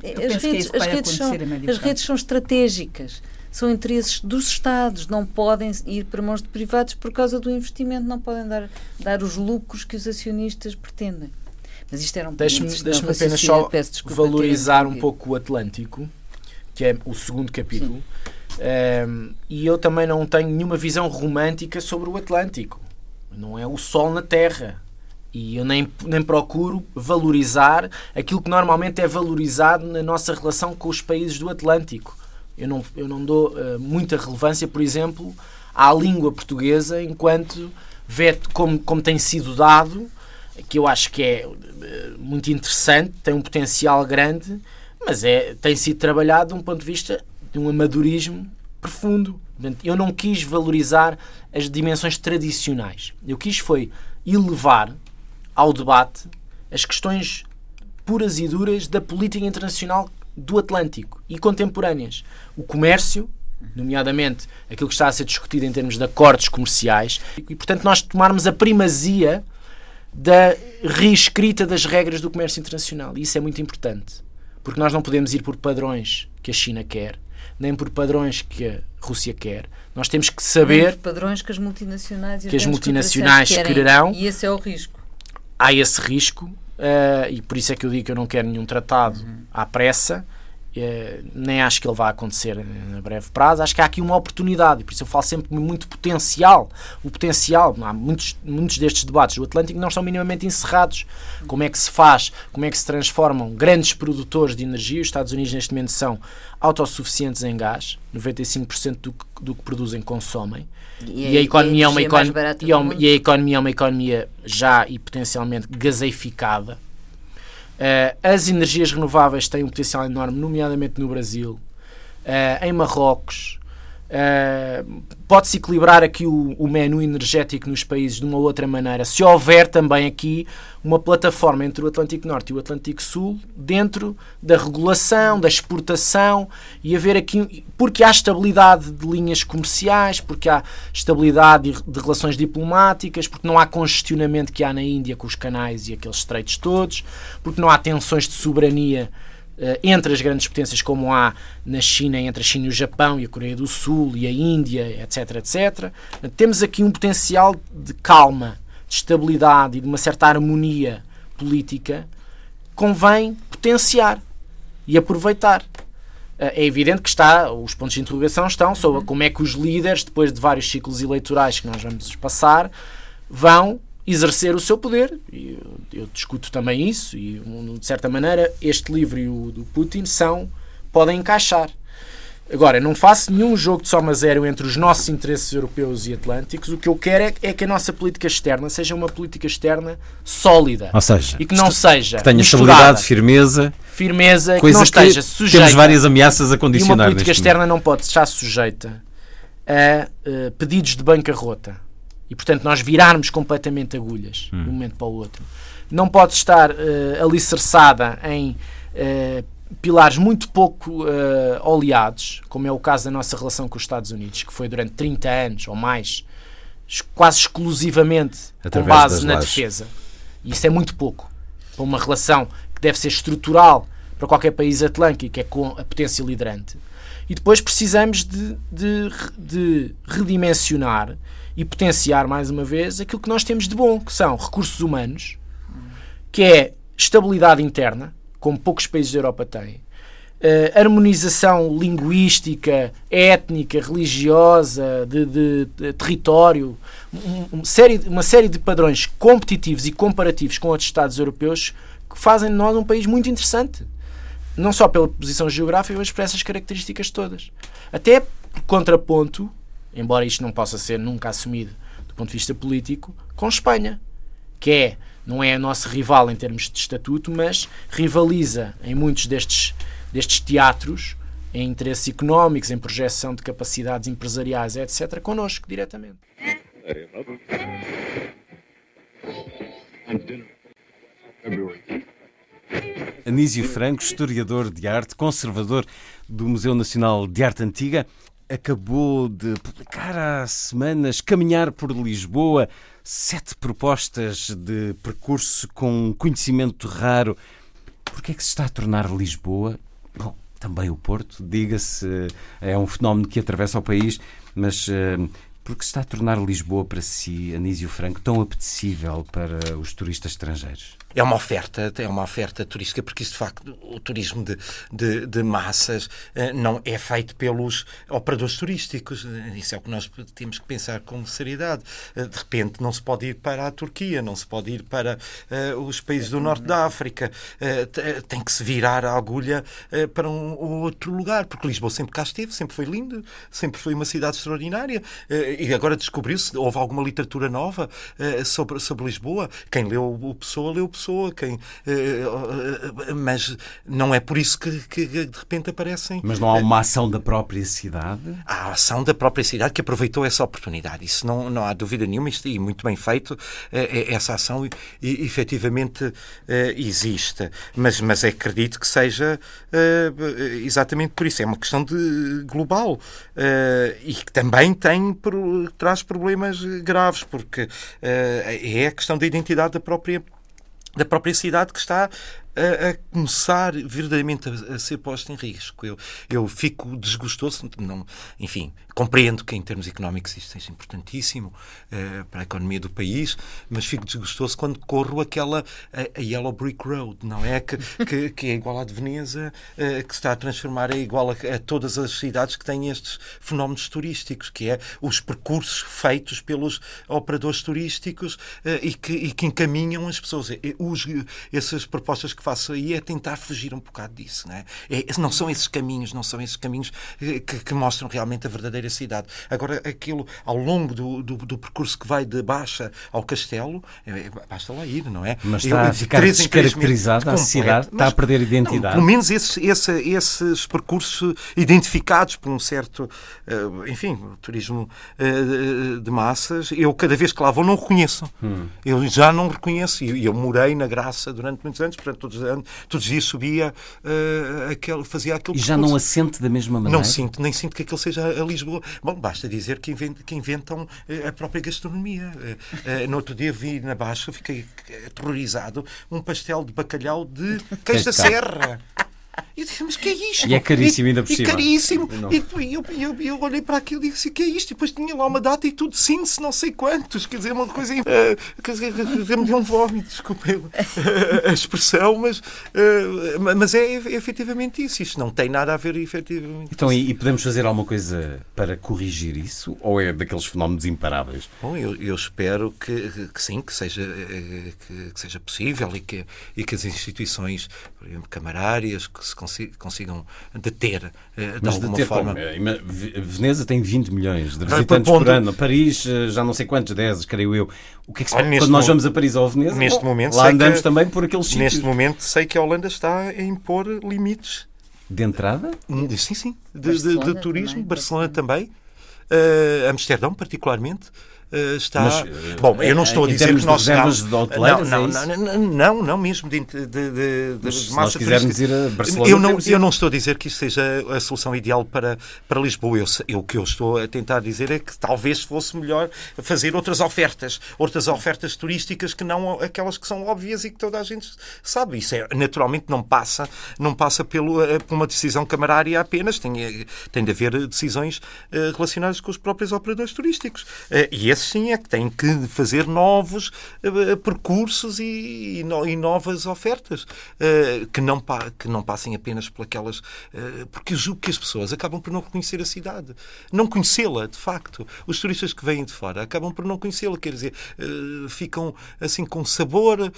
as redes, as, redes são, as redes são estratégicas são interesses dos Estados, não podem ir para mãos de privados por causa do investimento, não podem dar, dar os lucros que os acionistas pretendem. Mas isto era um Deixe-me deixe apenas só valorizar um pouco o Atlântico, que é o segundo capítulo. Um, e eu também não tenho nenhuma visão romântica sobre o Atlântico. Não é o sol na Terra. E eu nem, nem procuro valorizar aquilo que normalmente é valorizado na nossa relação com os países do Atlântico. Eu não, eu não dou uh, muita relevância, por exemplo, à língua portuguesa enquanto vê como, como tem sido dado que eu acho que é eh, muito interessante, tem um potencial grande, mas é, tem sido trabalhado de um ponto de vista de um amadorismo profundo. Eu não quis valorizar as dimensões tradicionais. Eu quis foi elevar ao debate as questões puras e duras da política internacional do Atlântico e contemporâneas. O comércio, nomeadamente aquilo que está a ser discutido em termos de acordos comerciais, e portanto nós tomarmos a primazia da reescrita das regras do comércio internacional. E isso é muito importante, porque nós não podemos ir por padrões que a China quer, nem por padrões que a Rússia quer. Nós temos que saber Os padrões que as multinacionais e que as multinacionais quererão. E esse é o risco. há esse risco, eh, e por isso é que eu digo que eu não quero nenhum tratado à pressa, nem acho que ele vá acontecer a breve prazo. Acho que há aqui uma oportunidade, e por isso eu falo sempre muito potencial. O potencial, há muitos, muitos destes debates do Atlântico não estão minimamente encerrados. Como é que se faz, como é que se transformam grandes produtores de energia? Os Estados Unidos, neste momento, são autossuficientes em gás, 95% do que, do que produzem consomem. E, a economia é uma mais economia e, é uma- e a economia é uma economia já e potencialmente gaseificada. Eh, as energias renováveis têm um potencial enorme, nomeadamente no Brasil, eh, em Marrocos. Eh, Pode-se equilibrar aqui o, o menu energético nos países de uma outra maneira, se houver também aqui uma plataforma entre o Atlântico Norte e o Atlântico Sul dentro da regulação, da exportação e haver aqui, porque há estabilidade de linhas comerciais, porque há estabilidade de- relações diplomáticas, porque não há congestionamento que há na Índia com os canais e aqueles estreitos todos, porque não há tensões de soberania entre as grandes potências como há na China, entre a China e o Japão e a Coreia do Sul e a Índia, etc, etc. Temos aqui um potencial de calma, de estabilidade e de uma certa harmonia política convém potenciar e aproveitar. Eh, É evidente que está, os pontos de interrogação estão sobre como é que os líderes, depois de vários ciclos eleitorais que nós vamos passar, vão exercer o seu poder. E eu, eu discuto também isso, e de certa maneira este livro e o do Putin são, podem encaixar. Agora, não faço nenhum jogo de soma zero entre os nossos interesses europeus e atlânticos. O que eu quero é, é que a nossa política externa seja uma política externa sólida. Ou seja, e que não seja que tenha estabilidade, firmeza, firmeza, que não que esteja sujeita temos várias ameaças a e uma condicionar política externa não pode estar sujeita a eh, pedidos de bancarrota. E, portanto, nós virarmos completamente agulhas Hum. de um momento para o outro. Não pode estar eh, alicerçada em eh, pilares muito pouco eh, oleados, como é o caso da nossa relação com os Estados Unidos, que foi durante 30 anos ou mais, quase exclusivamente com Através base das na lajes. defesa. E isso é muito pouco para uma relação que deve ser estrutural para qualquer país atlântico, é com a potência liderante. E depois precisamos de, de, de redimensionar e potenciar mais uma vez aquilo que nós temos de bom, que são recursos humanos, que é estabilidade interna, como poucos países da Europa têm, eh, harmonização linguística, étnica, religiosa, de, de- de território, um- um série, uma série de padrões competitivos e comparativos com outros Estados europeus que fazem de nós um país muito interessante. Não só pela posição geográfica, mas por essas características todas. Até por contraponto, embora isto não possa ser nunca assumido do ponto de vista político, com Espanha, que é, não é nosso rival em termos de estatuto, mas rivaliza em muitos destes, destes teatros, em interesses económicos, em projeção de capacidades empresariais, etc., connosco, diretamente. Anísio Franco, historiador de arte, conservador do Museu Nacional de Arte Antiga, acabou de publicar há semanas Caminhar por Lisboa, sete propostas de percurso com conhecimento raro. Por que é que se está a tornar Lisboa? Bom, também o Porto, diga-se, é um fenómeno que atravessa o país, mas eh, por que se está a tornar Lisboa para si, Anísio Franco, tão apetecível para os turistas estrangeiros? É uma oferta, é uma oferta turística, porque isso de facto, o turismo de, de, de massas eh, não é feito pelos operadores turísticos. Isso é o que nós temos que pensar com seriedade. Eh, De repente não se pode ir para a Turquia, não se pode ir para eh, os países do norte da África. Te- Tem que se virar a agulha para um outro lugar, porque Lisboa sempre cá esteve, sempre foi lindo, sempre foi uma cidade extraordinária. E agora descobriu-se, houve alguma literatura nova eh, sobre, sobre Lisboa. Quem leu o Pessoa, leu o Pessoa quem, mas não é por isso que, que de repente aparecem. Mas não há uma ação da própria cidade? Há a ação da própria cidade que aproveitou essa oportunidade. Isso não, não há dúvida nenhuma, isto, e muito bem feito, essa ação e, efetivamente existe. Mas, mas acredito que seja exatamente por isso. É uma questão de global e que também tem, traz problemas graves, porque é a questão da identidade da própria da própria cidade que está a, a começar verdadeiramente a, a, ser posta em risco. Eu, eu fico desgostoso, não, enfim, compreendo que em termos económicos isto seja importantíssimo uh, para a economia do país, mas fico desgostoso quando corro aquela a, a Yellow Brick Road, não é? Que, que, que é igual à de Veneza, uh, que se está a transformar, é igual a, a, todas as cidades que têm estes fenómenos turísticos, que é os percursos feitos pelos operadores turísticos uh, e, que, e que encaminham as pessoas. Os, essas propostas que faço aí é tentar fugir um bocado disso. Não, é? É, não são esses caminhos, não são esses caminhos que, que, mostram realmente a verdadeira cidade. Agora, aquilo ao longo do, do, do percurso que vai de Baixa ao Castelo, é, é basta lá ir, não é? Mas está Eu, a ficar descaracterizada a cidade, está a perder identidade. Não, pelo menos esses, esse, esses percursos identificados por um certo, uh, enfim, turismo uh, de massas, eu cada vez que lá vou não reconheço. Hum. Eu já não reconheço. E eu, eu morei na Graça durante muitos anos, portanto, todos, todos os dias subia, uh, aquele, fazia aquele E já não a sente da mesma maneira? Não sinto, nem sinto que aquilo seja a Lisboa. Bom, basta dizer que, invent, que inventam uh, a própria gastronomia. Uh, no outro dia vi na Baixa, fiquei aterrorizado, um pastel de bacalhau de queijo da serra. E eu disse, mas que é isto? E é caríssimo ainda por cima. E caríssimo. E eu, eu, eu, olhei para aquilo e disse, que é isto? E depois tinha lá uma data e tudo sim, se não sei quantos. Quer dizer, uma coisa... Uh, quer dizer, me deu um vómito, desculpe a, expressão, mas, uh, mas é, é efetivamente isso. Isto não tem nada a ver efetivamente. Então, e, e, podemos fazer alguma coisa para corrigir isso? Ou é daqueles fenómenos imparáveis? Bom, eu, eu espero que, que, sim, que seja, eh, que, que, seja possível e que, e que as instituições, por exemplo, camarárias, que se consigam deter eh, de Mas alguma deter forma. Como? Veneza tem 20 milhões de visitantes por ano. Paris, eh, já não sei quantos, 10, creio eu. O que é que se Olha, Quando nós vamos a Paris ou a Veneza, neste momento, lá andamos que, também por aqueles sítios. Neste momento sei que a Holanda está a impor limites. De entrada? Sim, sim. De, de, de turismo. Também, Barcelona também. Uh, Amsterdão, particularmente. Uh, está. Mas, uh, Bom, eu não estou a dizer que nós reservas de não, não, é não, não, não, mesmo de, de, de, de se nós quisermos ir a Barcelona, eu não, eu não estou a dizer que isso seja a solução ideal para, para Lisboa. Eu, eu, o que eu estou a tentar dizer é que talvez fosse melhor fazer outras ofertas, outras ofertas turísticas que não aquelas que são óbvias e que toda a gente sabe. Isso é, naturalmente não passa, não passa pelo, eh, por uma decisão camarária apenas, tem, tem de haver decisões relacionadas com os próprios operadores turísticos. E esse sim é que têm que fazer novos uh, percursos e, e, novas ofertas uh, que, não que não passem apenas por aquelas. Porque eu julgo que as pessoas acabam por não reconhecer a cidade, não conhecê-la, de facto. Os turistas que vêm de fora acabam por não conhecê-la, quer dizer, ficam assim com sabor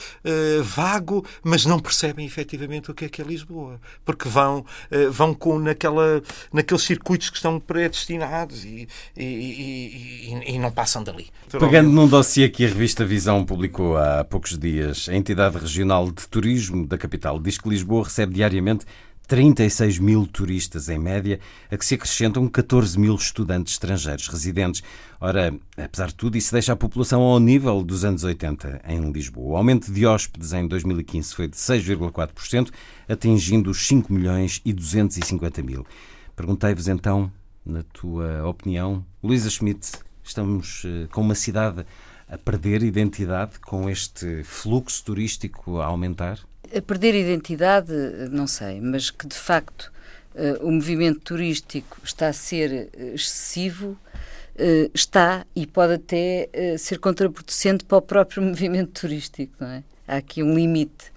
vago, mas não percebem efetivamente o que é que é Lisboa, porque vão, vão com naquela, naqueles circuitos que estão predestinados e, e, e, e não passam ali. Pegando num dossiê que a revista Visão publicou há poucos dias, a entidade regional de turismo da capital diz que Lisboa recebe diariamente 36 mil turistas em média, a que se acrescentam 14 mil estudantes estrangeiros residentes. Ora, apesar de tudo, isso deixa a população ao nível dos anos 80 em Lisboa. O aumento de hóspedes em 2015 foi de 6,4%, atingindo os 5 milhões e 250 mil. Perguntei-vos então, na tua opinião, Luísa Schmidt, Estamos eh, com uma cidade a perder identidade com este fluxo turístico a aumentar? A perder identidade, não sei, mas que de facto eh, o movimento turístico está a ser eh, excessivo, está e pode até ser contraproducente para o próprio <laughs> movimento turístico, não é? Há aqui um limite.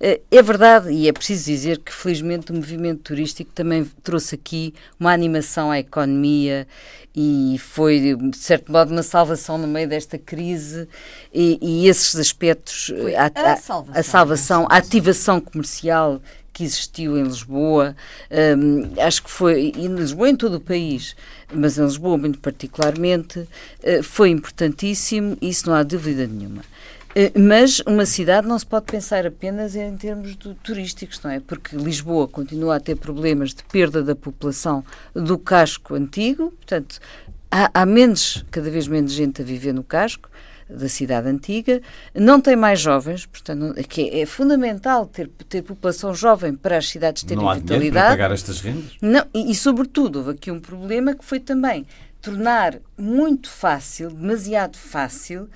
Eh, é verdade, e é preciso dizer que felizmente o movimento turístico também trouxe aqui uma animação à economia e foi, de certo modo, uma salvação no meio desta crise e, e esses aspectos, a, a, a, salvação, a, salvação, a ativação comercial que existiu em Lisboa, um, acho que foi, em Lisboa em todo o país, mas em Lisboa muito particularmente, uh, foi importantíssimo, isso não há dúvida nenhuma. Eh, mas uma cidade não se pode pensar apenas em termos de turísticos, não é? Porque Lisboa continua a ter problemas de perda da população do casco antigo, portanto, há, há menos, cada vez menos gente a viver no casco da cidade antiga, não tem mais jovens, portanto, que é, é fundamental ter, ter população jovem para as cidades terem não há vitalidade. para pagar estas rendas? Não, e, e, sobretudo, houve aqui um problema que foi também tornar muito fácil, demasiado fácil,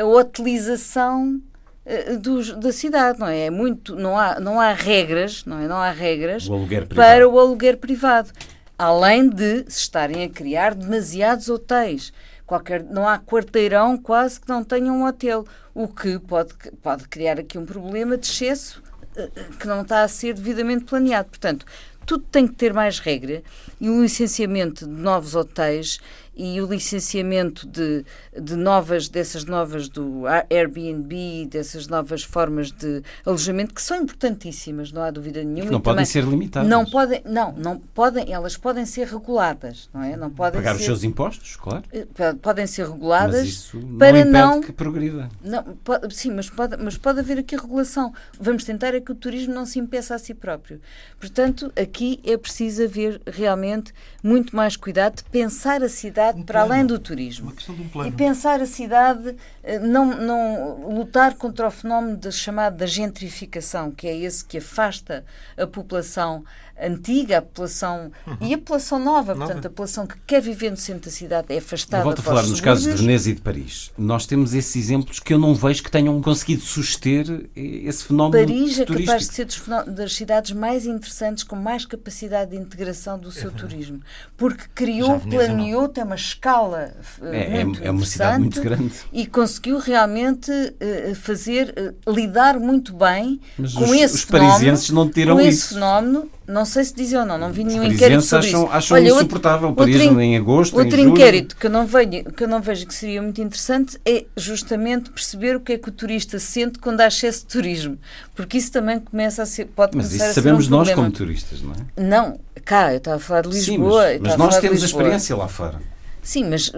a utilização uh, dos, da cidade, não é? é? muito, não há, não há regras, não é? Não há regras o para o aluguer privado. Além de se estarem a criar demasiados hotéis qualquer, não há quarteirão quase que não tenha um hotel, o que pode, pode criar aqui um problema de excesso eh, eh, que não está a ser devidamente planeado. Portanto, tudo tem que ter mais regra e o licenciamento de novos hotéis e o licenciamento de, de novas, dessas novas do Airbnb, dessas novas formas de alojamento, que são importantíssimas, não há dúvida nenhuma. Não podem ser limitadas. Não podem, não, não podem, elas podem ser reguladas, não é? Não podem Pagar ser, os seus impostos, claro. Eh, podem ser reguladas mas isso não para não que progrida. Não, pode, sim, mas pode, mas pode haver aqui regulação. Vamos tentar é que o turismo não se impeça a si próprio. Portanto, aqui é preciso haver realmente muito mais cuidado de pensar a cidade cidade um para além do turismo. Um e pensar a cidade, eh, não, não lutar contra o fenómeno de, chamado da gentrificação, que é esse que afasta a população antiga, a população uhum. e a população nova, nova, portanto, a população que quer viver no centro da cidade é afastada. Eu volto a falar nos casos de Veneza e de Paris. Nós temos esses exemplos que eu não vejo que tenham conseguido suster esse fenómeno. Paris é turístico. capaz de ser das cidades mais interessantes, com mais capacidade de integração do seu é turismo, porque criou, planeou, tem uma escala eh, é, muito é, é uma cidade muito grande e conseguiu realmente uh, fazer uh, lidar muito bem Mas com os, esse os fenómeno, parisienses não tiram com isso. esse fenómeno não sei se dizem ou não, não vi nenhum Os inquérito sobre acham, isso. acham Olha, insuportável outro, Paris outro, em agosto, Outro em inquérito que eu, não vejo, que eu não vejo que seria muito interessante é justamente perceber o que é que o turista sente quando há excesso de turismo. Porque isso também começa a ser, pode Mas começar isso a ser sabemos um nós problema. como turistas, não é? Não, cá, eu estava a falar de Lisboa. Sim, mas, mas nós temos a experiência lá fora. Sim, mas,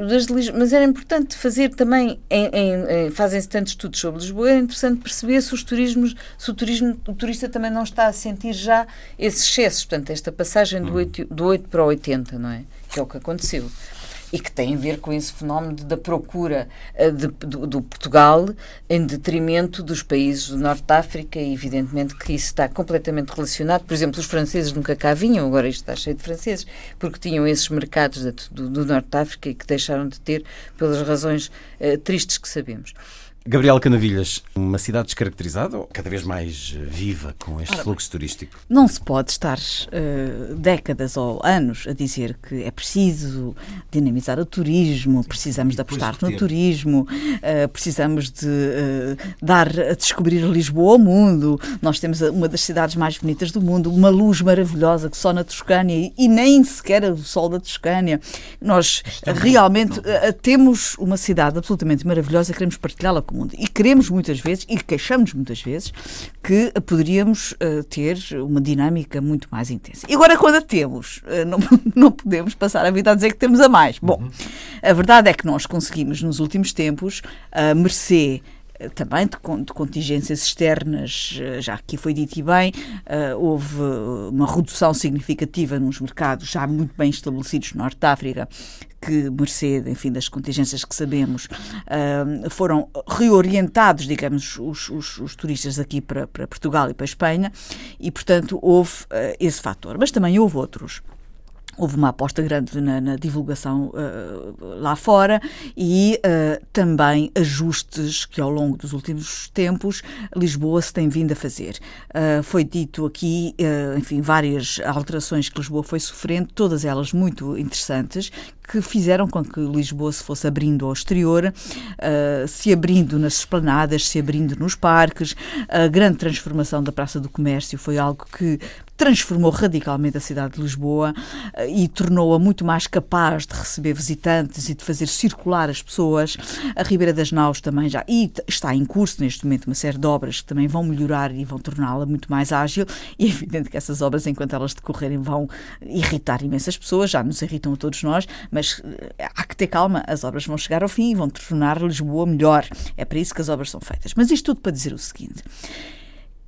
mas era importante fazer também, em, em, em, fazem-se tantos estudos sobre Lisboa, é interessante perceber se, os turismos, se o, turismo, o turista também não está a sentir já esses excessos, portanto, esta passagem do 8, do 8 para o 80, não é? Que é o que aconteceu e que tem a ver com esse fenómeno da procura eh, de, do, do, Portugal em detrimento dos países do Norte de África e evidentemente que isso está completamente relacionado. Por exemplo, os franceses nunca cá vinham, agora isto está cheio de franceses, porque tinham esses mercados do, do Norte de África e que deixaram de ter pelas razões uh, tristes que sabemos. Gabriel Canavilhas, uma cidade descaracterizada ou cada vez mais eh, viva com este Ora, fluxo turístico? Não se pode estar uh, décadas ou anos a dizer que é preciso dinamizar o turismo, precisamos de apostar no turismo, uh, precisamos de uh, dar a descobrir Lisboa ao mundo. Nós temos uma das cidades mais bonitas do mundo, uma luz maravilhosa que só na Toscânia e, nem sequer o sol da Toscânia. Nós realmente temos uma cidade absolutamente maravilhosa e queremos partilhá-la com mundo. E queremos muitas vezes, e queixamos muitas vezes, que poderíamos uh, ter uma dinâmica muito mais intensa. E agora, quando a temos, uh, não, <laughs> não podemos passar a vida a dizer que temos a mais. Bom, uhum. a verdade é que nós conseguimos, nos últimos tempos, a mercê também de, de, contingências externas, já aqui foi dito e bem, uh, houve uma redução significativa nos mercados já muito bem estabelecidos no Norte da África, que, mercê, enfim, das contingências que sabemos, foram reorientados, digamos, os, os, os, turistas aqui para, para Portugal e para a Espanha, e, portanto, houve uh, esse fator. Mas também houve outros. Houve uma aposta grande na, na divulgação uh, lá fora e uh, também ajustes que ao longo dos últimos tempos Lisboa se tem vindo a fazer. Uh, foi dito aqui, enfim, várias alterações que Lisboa foi sofrendo, todas elas muito interessantes, que fizeram com que Lisboa se fosse abrindo ao exterior, se abrindo nas esplanadas, se abrindo nos parques. A grande transformação da Praça do Comércio foi algo que transformou radicalmente a cidade de Lisboa eh, e tornou-a muito mais capaz de receber visitantes e de fazer circular as pessoas. A Ribeira das Naus também já e está em curso neste momento uma série de obras que também vão melhorar e vão torná-la muito mais ágil. <laughs> E é evidente que essas obras, enquanto elas decorrerem, vão irritar imensas pessoas, já nos irritam a todos nós, mas eh, há que ter calma, as obras vão chegar ao fim e vão tornar Lisboa melhor. É para isso que as obras são feitas. Mas isto tudo para dizer o seguinte.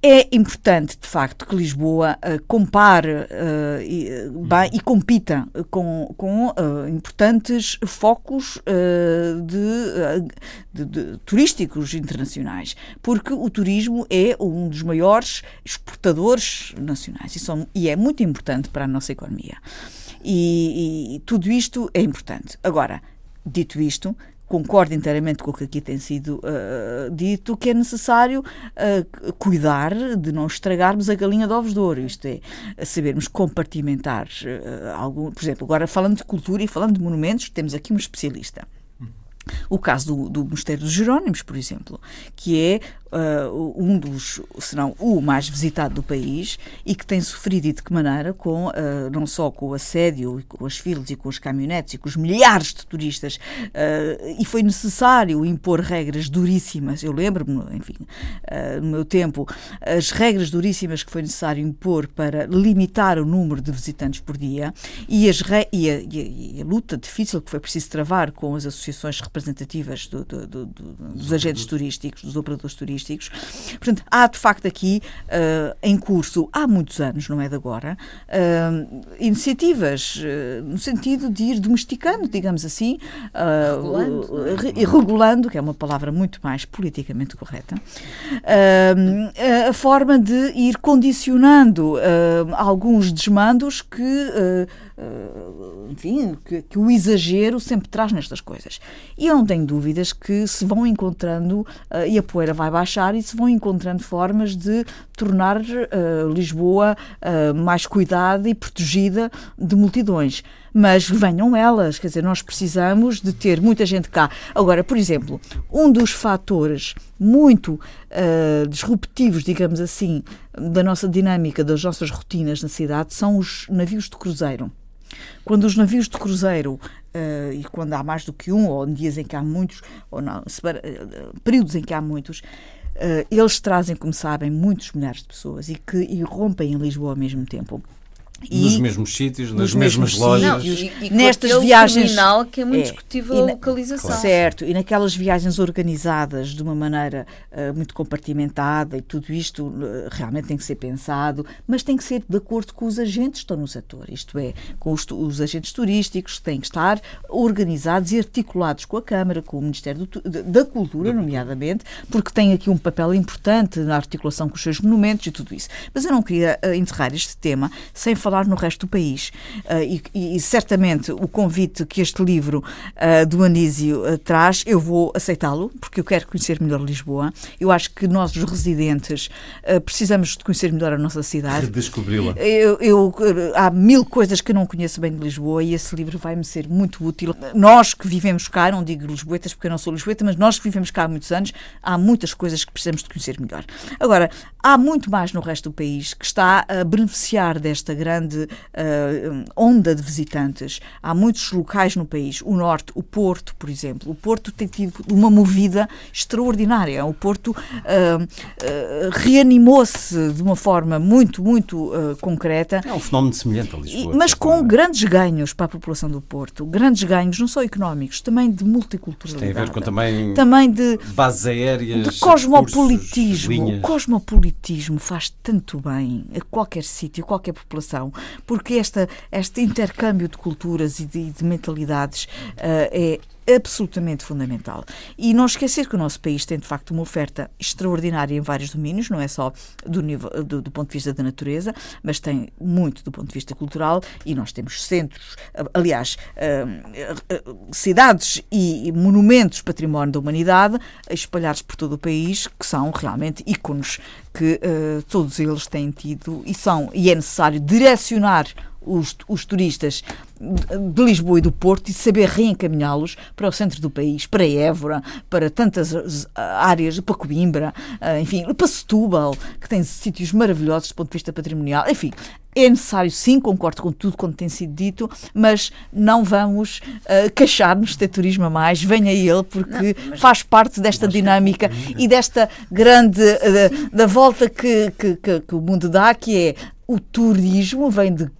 É importante, de facto, que Lisboa uh, compare uh, e, bem, e, compita com, com uh, importantes focos de, de, de, turísticos internacionais, porque o turismo é um dos maiores exportadores nacionais e, são, e é muito importante para a nossa economia. E, e tudo isto é importante. Agora, dito isto, concordo inteiramente com o que aqui tem sido uh, dito, que é necessário uh, cuidar de não estragarmos a galinha de ovos de ouro, isto é, sabermos compartimentar uh, algum, por exemplo, agora falando de cultura e falando de monumentos, temos aqui um especialista. O caso do, do Mosteiro dos Jerónimos, por exemplo, que é uh, um dos, se não o mais visitado do país e que tem sofrido e de que maneira, com, uh, não só com o assédio, com as filas e com os caminhonetes e com os milhares de turistas, uh, e foi necessário impor regras duríssimas. Eu lembro-me, enfim, no meu tempo, as regras duríssimas que foi necessário impor para limitar o número de visitantes por dia e, e, a, e, a, e a, luta difícil que foi preciso travar com as associações representativas do, do, do, dos agentes turísticos, dos operadores turísticos turísticos. Portanto, há de facto aqui uh, em curso, há muitos anos, não é de agora, uh, iniciativas uh, no sentido de ir domesticando, digamos assim, regulando. Re regulando, que é uma palavra muito mais politicamente correta, a forma de ir condicionando alguns desmandos que enfim, que, que, o exagero sempre traz nestas coisas. E eu não tenho dúvidas que se vão encontrando, uh, e a poeira vai baixar, e se vão encontrando formas de tornar uh, Lisboa mais cuidada e protegida de multidões mas venham elas, quer dizer, nós precisamos de ter muita gente cá. Agora, por exemplo, um dos fatores muito uh, disruptivos, digamos assim, da nossa dinâmica, das nossas rotinas na cidade, são os navios de cruzeiro. Quando os navios de cruzeiro, uh, e quando há mais do que um, ou dias em que há muitos, ou não, uh, períodos em que há muitos, uh, eles trazem, como sabem, muitos milhares de pessoas e que irrompem em Lisboa ao mesmo tempo. E nos mesmos sítios, nas mesmas lojas. Não, e, e nestas viagens. terminal que é muito é, discutível a localização. Claro. Certo, e naquelas viagens organizadas de uma maneira uh, muito compartimentada e tudo isto uh, realmente tem que ser pensado, mas tem que ser de acordo com os agentes que estão no setor, isto é, com os, os agentes turísticos têm que estar organizados e articulados com a Câmara, com o Ministério do, da Cultura, nomeadamente, porque tem aqui um papel importante na articulação com os seus monumentos e tudo isso. Mas eu não queria uh, enterrar este tema sem falar no resto do país. Uh, e, e, certamente o convite que este livro uh, do Anísio uh, traz, eu vou aceitá-lo, porque eu quero conhecer melhor Lisboa. Eu acho que nós, os residentes, precisamos de conhecer melhor a nossa cidade. Descobri-la. Eu, eu, há mil coisas que eu não conheço bem de Lisboa e esse livro vai-me ser muito útil. Nós que vivemos cá, não digo lisboetas porque eu não sou lisboeta, mas nós que vivemos cá há muitos anos, há muitas coisas que precisamos de conhecer melhor. Agora, há muito mais no resto do país que está a beneficiar desta grande grande uh, onda de visitantes. Há muitos locais no país, o Norte, o Porto, por exemplo. O Porto tem tido uma movida extraordinária. O Porto uh, uh, reanimou-se de uma forma muito, muito concreta. É um fenómeno semelhante a Lisboa. mas com grandes ganhos para a população do Porto. Grandes ganhos, não só económicos, também de multiculturalidade. Tem a ver com também, também de bases aéreas, de cosmopolitismo. o cosmopolitismo faz tanto bem a qualquer sítio, a qualquer população porque esta, este intercâmbio de culturas e de, de mentalidades uh, é absolutamente fundamental. E não esquecer que o nosso país tem, de facto, uma oferta extraordinária em vários domínios, não é só do, nível, do, do, ponto de vista da natureza, mas tem muito do ponto de vista cultural e nós temos centros, aliás, uh, uh, cidades e monumentos património da humanidade espalhados por todo o país que são realmente ícones que uh, todos eles têm tido e são, e é necessário direcionar os, os turistas de Lisboa e do Porto e saber reencaminhá-los para o centro do país, para Évora, para tantas áreas, para Coimbra, eh, enfim, para Setúbal, que tem sítios maravilhosos do ponto de vista patrimonial. Enfim, é necessário, sim, concordo com tudo quanto tem sido dito, mas não vamos uh, queixar-nos de ter turismo a mais. Venha ele, porque não, faz parte desta dinâmica e desta grande. Uh, da volta que, que, que, que o mundo dá, que é o turismo vem de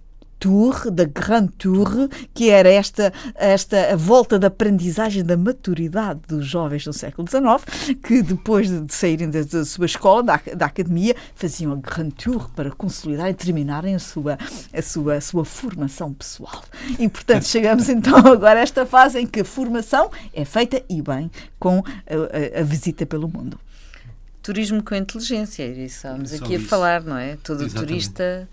Tour, da Grande Tour, que era esta, esta a volta da aprendizagem da maturidade dos jovens no século XIX, que depois de saírem da, da sua escola, da, da academia, faziam a Grande Tour para consolidar e terminarem a sua, a sua, a sua formação pessoal. E, portanto, chegamos então agora a esta fase em que a formação é feita e bem com a, a, a visita pelo mundo. Turismo com inteligência, é isso estávamos Só aqui a isso. falar, não é? Todo Exatamente. turista.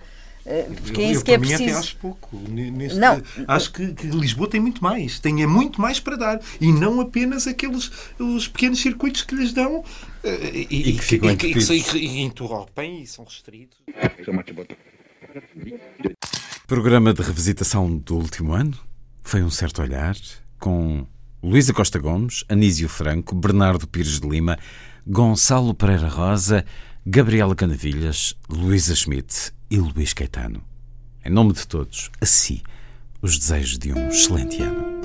Eh, Porque Eu- é isso que é mim, até preciso. acho pouco. Neste- Não. Acho que, que Lisboa tem muito mais. Tem é muito mais para dar. E não apenas aqueles os pequenos circuitos que lhes dão eh, e, E que ficam e, que- e, e interrompem e são restritos. Programa de revisitação do último ano foi um certo olhar com Luísa Costa Gomes, Anísio Franco, Bernardo Pires de Lima, Gonçalo Pereira Rosa, Gabriela Canavilhas, Luísa Schmidt e Luís Caetano. Em nome de todos, a si, os desejos de um excelente ano.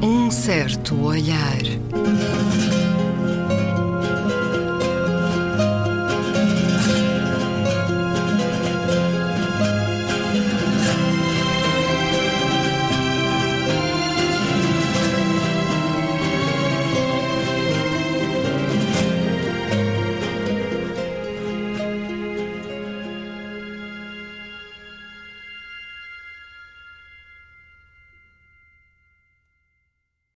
Um certo olhar.